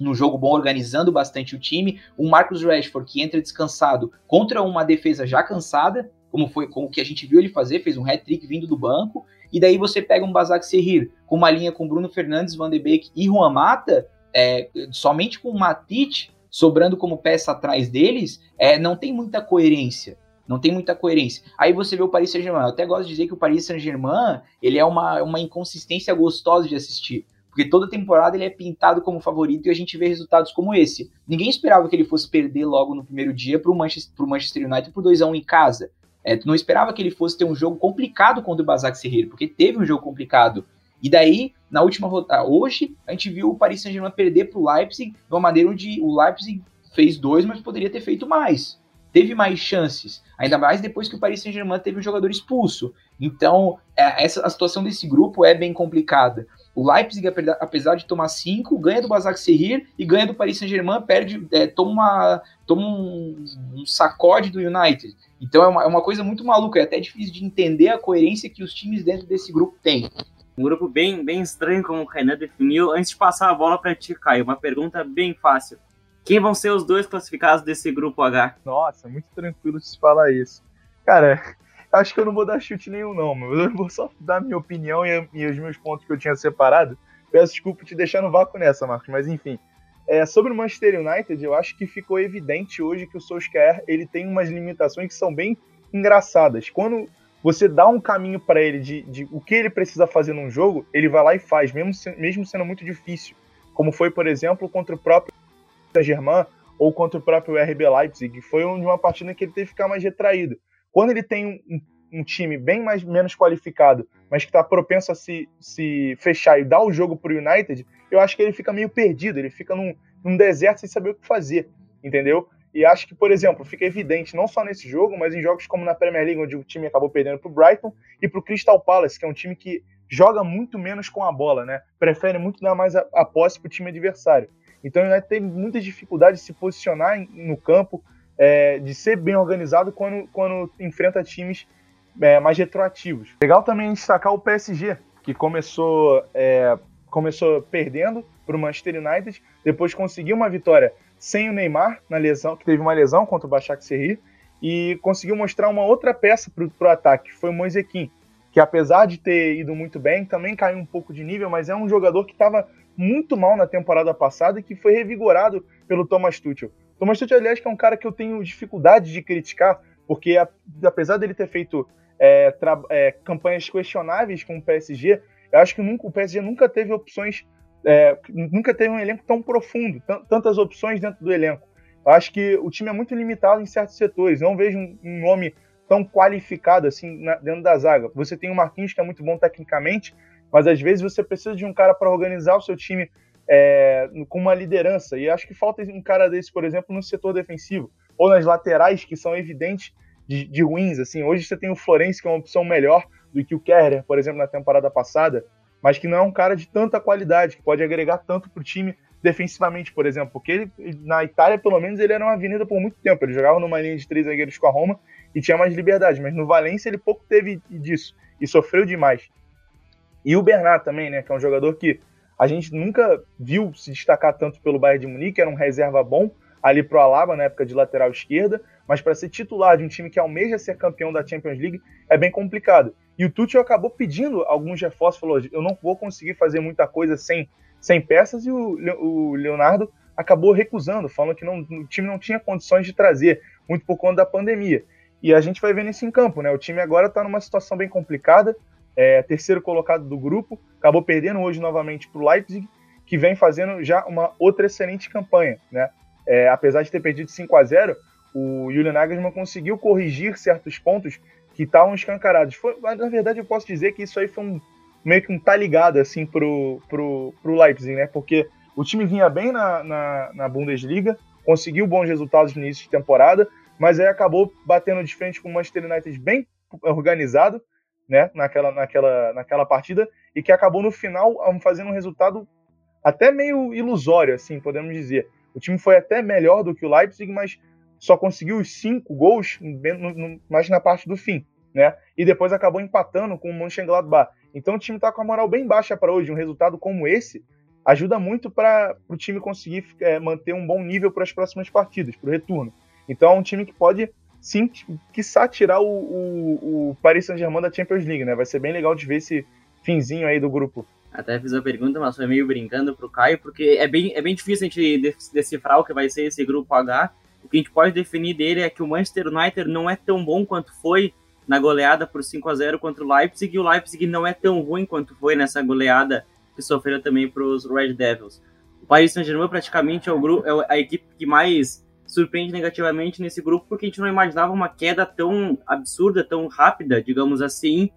num jogo bom, organizando bastante o time. Um Marcus Rashford que entra descansado contra uma defesa já cansada, como foi como que a gente viu ele fazer, fez um hat-trick vindo do banco. E daí você pega um Basak Serrir com uma linha com Bruno Fernandes, Van de Beek e Juan Mata, é, somente com o Matic sobrando como peça atrás deles, é, não tem muita coerência. Não tem muita coerência. Aí você vê o Paris Saint-Germain. Eu até gosto de dizer que o Paris Saint-Germain ele é uma, uma inconsistência gostosa de assistir. Porque toda temporada ele é pintado como favorito e a gente vê resultados como esse. Ninguém esperava que ele fosse perder logo no primeiro dia para o Manchester, Manchester United por 2x1 em casa. É, tu não esperava que ele fosse ter um jogo complicado contra o Basak Serreiro, porque teve um jogo complicado. E daí, na última rodada, hoje, a gente viu o Paris Saint-Germain perder para o Leipzig de uma maneira onde o Leipzig fez dois, mas poderia ter feito mais. Teve mais chances, ainda mais depois que o Paris Saint-Germain teve um jogador expulso. Então, é, essa, a situação desse grupo é bem complicada. O Leipzig, apesar de tomar cinco, ganha do Basak Serrir e ganha do Paris Saint-Germain, perde, é, toma, uma, toma um, um, sacode do United. Então é uma, é uma coisa muito maluca, é até difícil de entender a coerência que os times dentro desse grupo têm. Um grupo bem, bem estranho, como o Renan definiu. Antes de passar a bola para ti, Caio, uma pergunta bem fácil. Quem vão ser os dois classificados desse grupo H? Nossa, muito tranquilo de se falar isso. Cara, acho que eu não vou dar chute nenhum, não, mas eu vou só dar minha opinião e, e, os meus pontos que eu tinha separado. Peço desculpa te deixar no vácuo nessa, Marcos, mas enfim. É, sobre o Manchester United, eu acho que ficou evidente hoje que o Solskjaer ele tem umas limitações que são bem engraçadas. Quando você dá um caminho para ele de, de, o que ele precisa fazer num jogo, ele vai lá e faz, mesmo, mesmo sendo muito difícil. Como foi, por exemplo, contra o próprio Saint-Germain ou contra o próprio RB Leipzig, que foi uma partida que ele teve que ficar mais retraído. Quando ele tem um, um time bem mais menos qualificado, mas que está propenso a se, se fechar e dar o jogo para o United, eu acho que ele fica meio perdido, ele fica num, num deserto sem saber o que fazer, entendeu? E acho que, por exemplo, fica evidente não só nesse jogo, mas em jogos como na Premier League, onde o time acabou perdendo para o Brighton, e para o Crystal Palace, que é um time que joga muito menos com a bola, né? Prefere muito dar mais a, a posse para o time adversário. Então ele tem muita dificuldade de se posicionar no campo, é, de ser bem organizado quando, quando enfrenta times é, mais retroativos. Legal também destacar o PSG, que começou, é, começou perdendo para o Manchester United, depois conseguiu uma vitória sem o Neymar na lesão, que teve uma lesão contra o Başak Serri, e conseguiu mostrar uma outra peça para o ataque, que foi o Moisequim, que apesar de ter ido muito bem, também caiu um pouco de nível, mas é um jogador que estava muito mal na temporada passada e que foi revigorado pelo Thomas Tuchel. Thomas Tuchel, aliás, que é um cara que eu tenho dificuldade de criticar, porque apesar dele ter feito é, é, campanhas questionáveis com o PSG, eu acho que nunca, o PSG nunca teve opções, é, nunca teve um elenco tão profundo, tantas opções dentro do elenco. Eu acho que o time é muito limitado em certos setores. Não vejo um, um nome tão qualificado assim na, dentro da zaga. Você tem o Marquinhos, que é muito bom tecnicamente, mas às vezes você precisa de um cara para organizar o seu time é, com uma liderança. E acho que falta um cara desse, por exemplo, no setor defensivo ou nas laterais que são evidentes de, de ruins. Assim, hoje você tem o Florencio que é uma opção melhor do que o Kerrer, por exemplo, na temporada passada, mas que não é um cara de tanta qualidade que pode agregar tanto para o time defensivamente, por exemplo, porque ele, na Itália, pelo menos, ele era uma avenida por muito tempo. Ele jogava numa linha de três zagueiros com a Roma e tinha mais liberdade, mas no Valência ele pouco teve disso e sofreu demais. E o Bernard também, né, que é um jogador que a gente nunca viu se destacar tanto pelo Bayern de Munique, era um reserva bom ali pro Alaba na época de lateral esquerda, mas para ser titular de um time que almeja ser campeão da Champions League é bem complicado. E o Tuchel acabou pedindo alguns reforços, falou: eu não vou conseguir fazer muita coisa sem, sem peças, e o, o Leonardo acabou recusando, falando que não, o time não tinha condições de trazer, muito por conta da pandemia. E a gente vai vendo isso em campo, né? O time agora está numa situação bem complicada, é, terceiro colocado do grupo, acabou perdendo hoje novamente para o Leipzig, que vem fazendo já uma outra excelente campanha. Né? É, apesar de ter perdido 5 a 0 o Julian Nagelsmann conseguiu corrigir certos pontos que estavam escancarados. Foi, na verdade, eu posso dizer que isso aí foi um, meio que um tá ligado assim, pro, pro, pro Leipzig, né? Porque o time vinha bem na, na, na Bundesliga, conseguiu bons resultados no início de temporada, mas aí acabou batendo de frente com o Manchester United bem organizado, né, naquela, naquela, naquela partida e que acabou no final fazendo um resultado até meio ilusório, assim, podemos dizer. O time foi até melhor do que o Leipzig, mas só conseguiu os cinco gols mais na parte do fim, né? E depois acabou empatando com o Mönchengladbach. Então o time está com a moral bem baixa para hoje. Um resultado como esse ajuda muito para o time conseguir é, manter um bom nível para as próximas partidas, para o retorno. Então é um time que pode sim, quiçá tirar o, o, o Paris Saint-Germain da Champions League, né? Vai ser bem legal de ver esse finzinho aí do grupo. Até fiz a pergunta, mas foi meio brincando pro Caio, porque é bem, é bem difícil a gente decifrar o que vai ser esse grupo H. O que a gente pode definir dele é que o Manchester United não é tão bom quanto foi na goleada por 5 a 0 contra o Leipzig, e o Leipzig não é tão ruim quanto foi nessa goleada que sofreu também para os Red Devils. O Paris Saint-Germain praticamente é, o grupo, é a equipe que mais surpreende negativamente nesse grupo, porque a gente não imaginava uma queda tão absurda, tão rápida, digamos assim,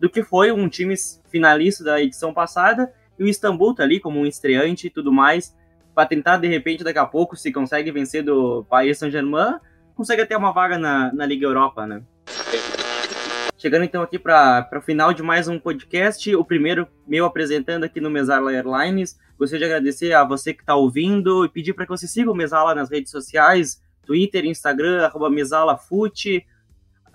do que foi um time finalista da edição passada, e o Istambul tá ali como um estreante e tudo mais, para tentar, de repente, daqui a pouco, se consegue vencer do Paris Saint-Germain, consegue até uma vaga na, na Liga Europa, né? Chegando então aqui para o final de mais um podcast, o primeiro meu apresentando aqui no Mesala Airlines. Gostaria de agradecer a você que está ouvindo e pedir para que você siga o Mesala nas redes sociais, Twitter, Instagram, arroba MesalaFute.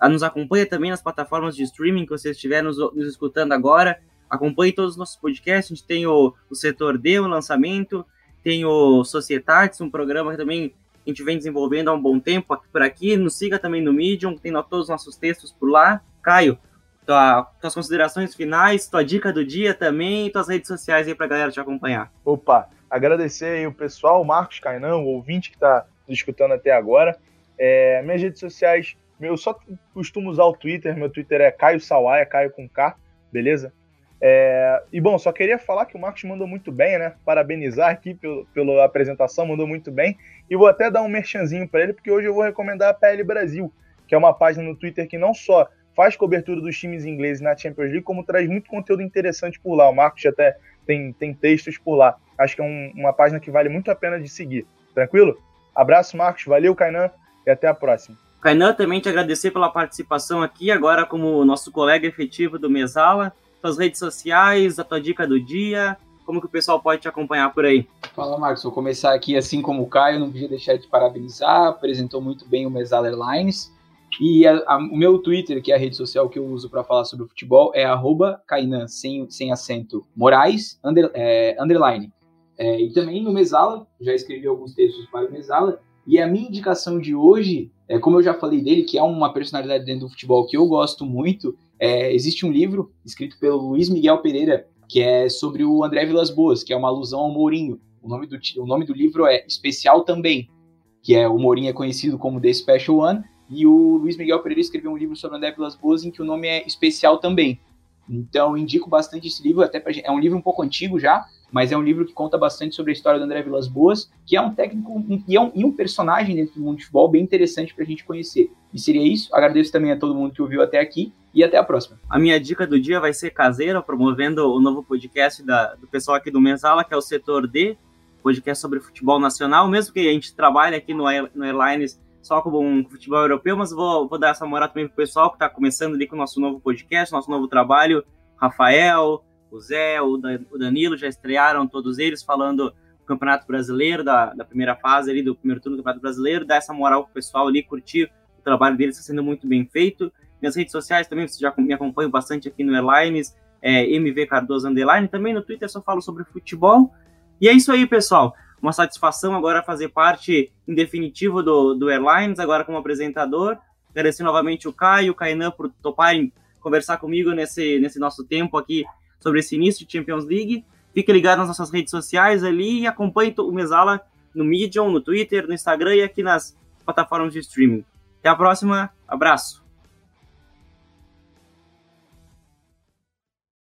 Nos acompanhe também nas plataformas de streaming que você estiver nos, nos escutando agora. Acompanhe todos os nossos podcasts. A gente tem o, o Setor D, o lançamento, tem o Societatis, um programa que também a gente vem desenvolvendo há um bom tempo aqui por aqui. Nos siga também no Medium, tem todos os nossos textos por lá. Caio, tua, tuas considerações finais, tua dica do dia também, tuas redes sociais aí pra galera te acompanhar. Opa, agradecer aí o pessoal, o Marcos Cainan, o ouvinte que tá escutando até agora. É, minhas redes sociais, eu só costumo usar o Twitter, meu Twitter é Caio Sawaia, Caio com K, beleza? É, e bom, só queria falar que o Marcos mandou muito bem, né? Parabenizar aqui pelo, pela apresentação, mandou muito bem. E vou até dar um merchanzinho para ele, porque hoje eu vou recomendar a PL Brasil, que é uma página no Twitter que não só faz cobertura dos times ingleses na Champions League, como traz muito conteúdo interessante por lá. O Marcos até tem, tem textos por lá. Acho que é um, uma página que vale muito a pena de seguir. Tranquilo? Abraço, Marcos. Valeu, Kainan, e até a próxima. Kainan, também te agradecer pela participação aqui, agora como nosso colega efetivo do Mesala. Suas redes sociais, a tua dica do dia, como que o pessoal pode te acompanhar por aí? Fala, Marcos. Vou começar aqui assim como o Caio, não podia deixar de parabenizar, apresentou muito bem o Mesala Airlines. E a, a, o meu Twitter, que é a rede social que eu uso para falar sobre o futebol, é Kainan, sem, sem acento, Moraes, under, é, underline. É, e também no Mesala, já escrevi alguns textos para o Mesala, e a minha indicação de hoje, é, como eu já falei dele, que é uma personalidade dentro do futebol que eu gosto muito, é, existe um livro escrito pelo Luiz Miguel Pereira, que é sobre o André Vilas Boas, que é uma alusão ao Mourinho. O nome do, o nome do livro é Especial Também, que é o Mourinho é conhecido como The Special One, e o Luiz Miguel Pereira escreveu um livro sobre André Vilas Boas em que o nome é especial também. Então, indico bastante esse livro, até pra, é um livro um pouco antigo já, mas é um livro que conta bastante sobre a história do André Vilas Boas, que é um técnico um, e, é um, e um personagem dentro do mundo de futebol bem interessante para a gente conhecer. E seria isso. Agradeço também a todo mundo que ouviu até aqui e até a próxima. A minha dica do dia vai ser caseira, promovendo o novo podcast da, do pessoal aqui do Mensala, que é o Setor D, podcast sobre futebol nacional, mesmo que a gente trabalhe aqui no, no Airlines só com um futebol europeu, mas vou, vou dar essa moral também pro pessoal que está começando ali com o nosso novo podcast, nosso novo trabalho. Rafael, o Zé, o Danilo já estrearam todos eles falando do Campeonato Brasileiro, da, da primeira fase ali, do primeiro turno do Campeonato Brasileiro, dar essa moral pro pessoal ali, curtir o trabalho deles, está sendo muito bem feito. Minhas redes sociais também, vocês já me acompanham bastante aqui no Airlines, é, MV Cardoso Underline, também no Twitter só falo sobre futebol. E é isso aí, pessoal uma satisfação agora fazer parte em definitivo do, do Airlines, agora como apresentador. Agradecer novamente o Caio o Kainan por toparem conversar comigo nesse, nesse nosso tempo aqui sobre esse início de Champions League. Fique ligado nas nossas redes sociais ali e acompanhe o Mesala no Medium, no Twitter, no Instagram e aqui nas plataformas de streaming. Até a próxima, abraço!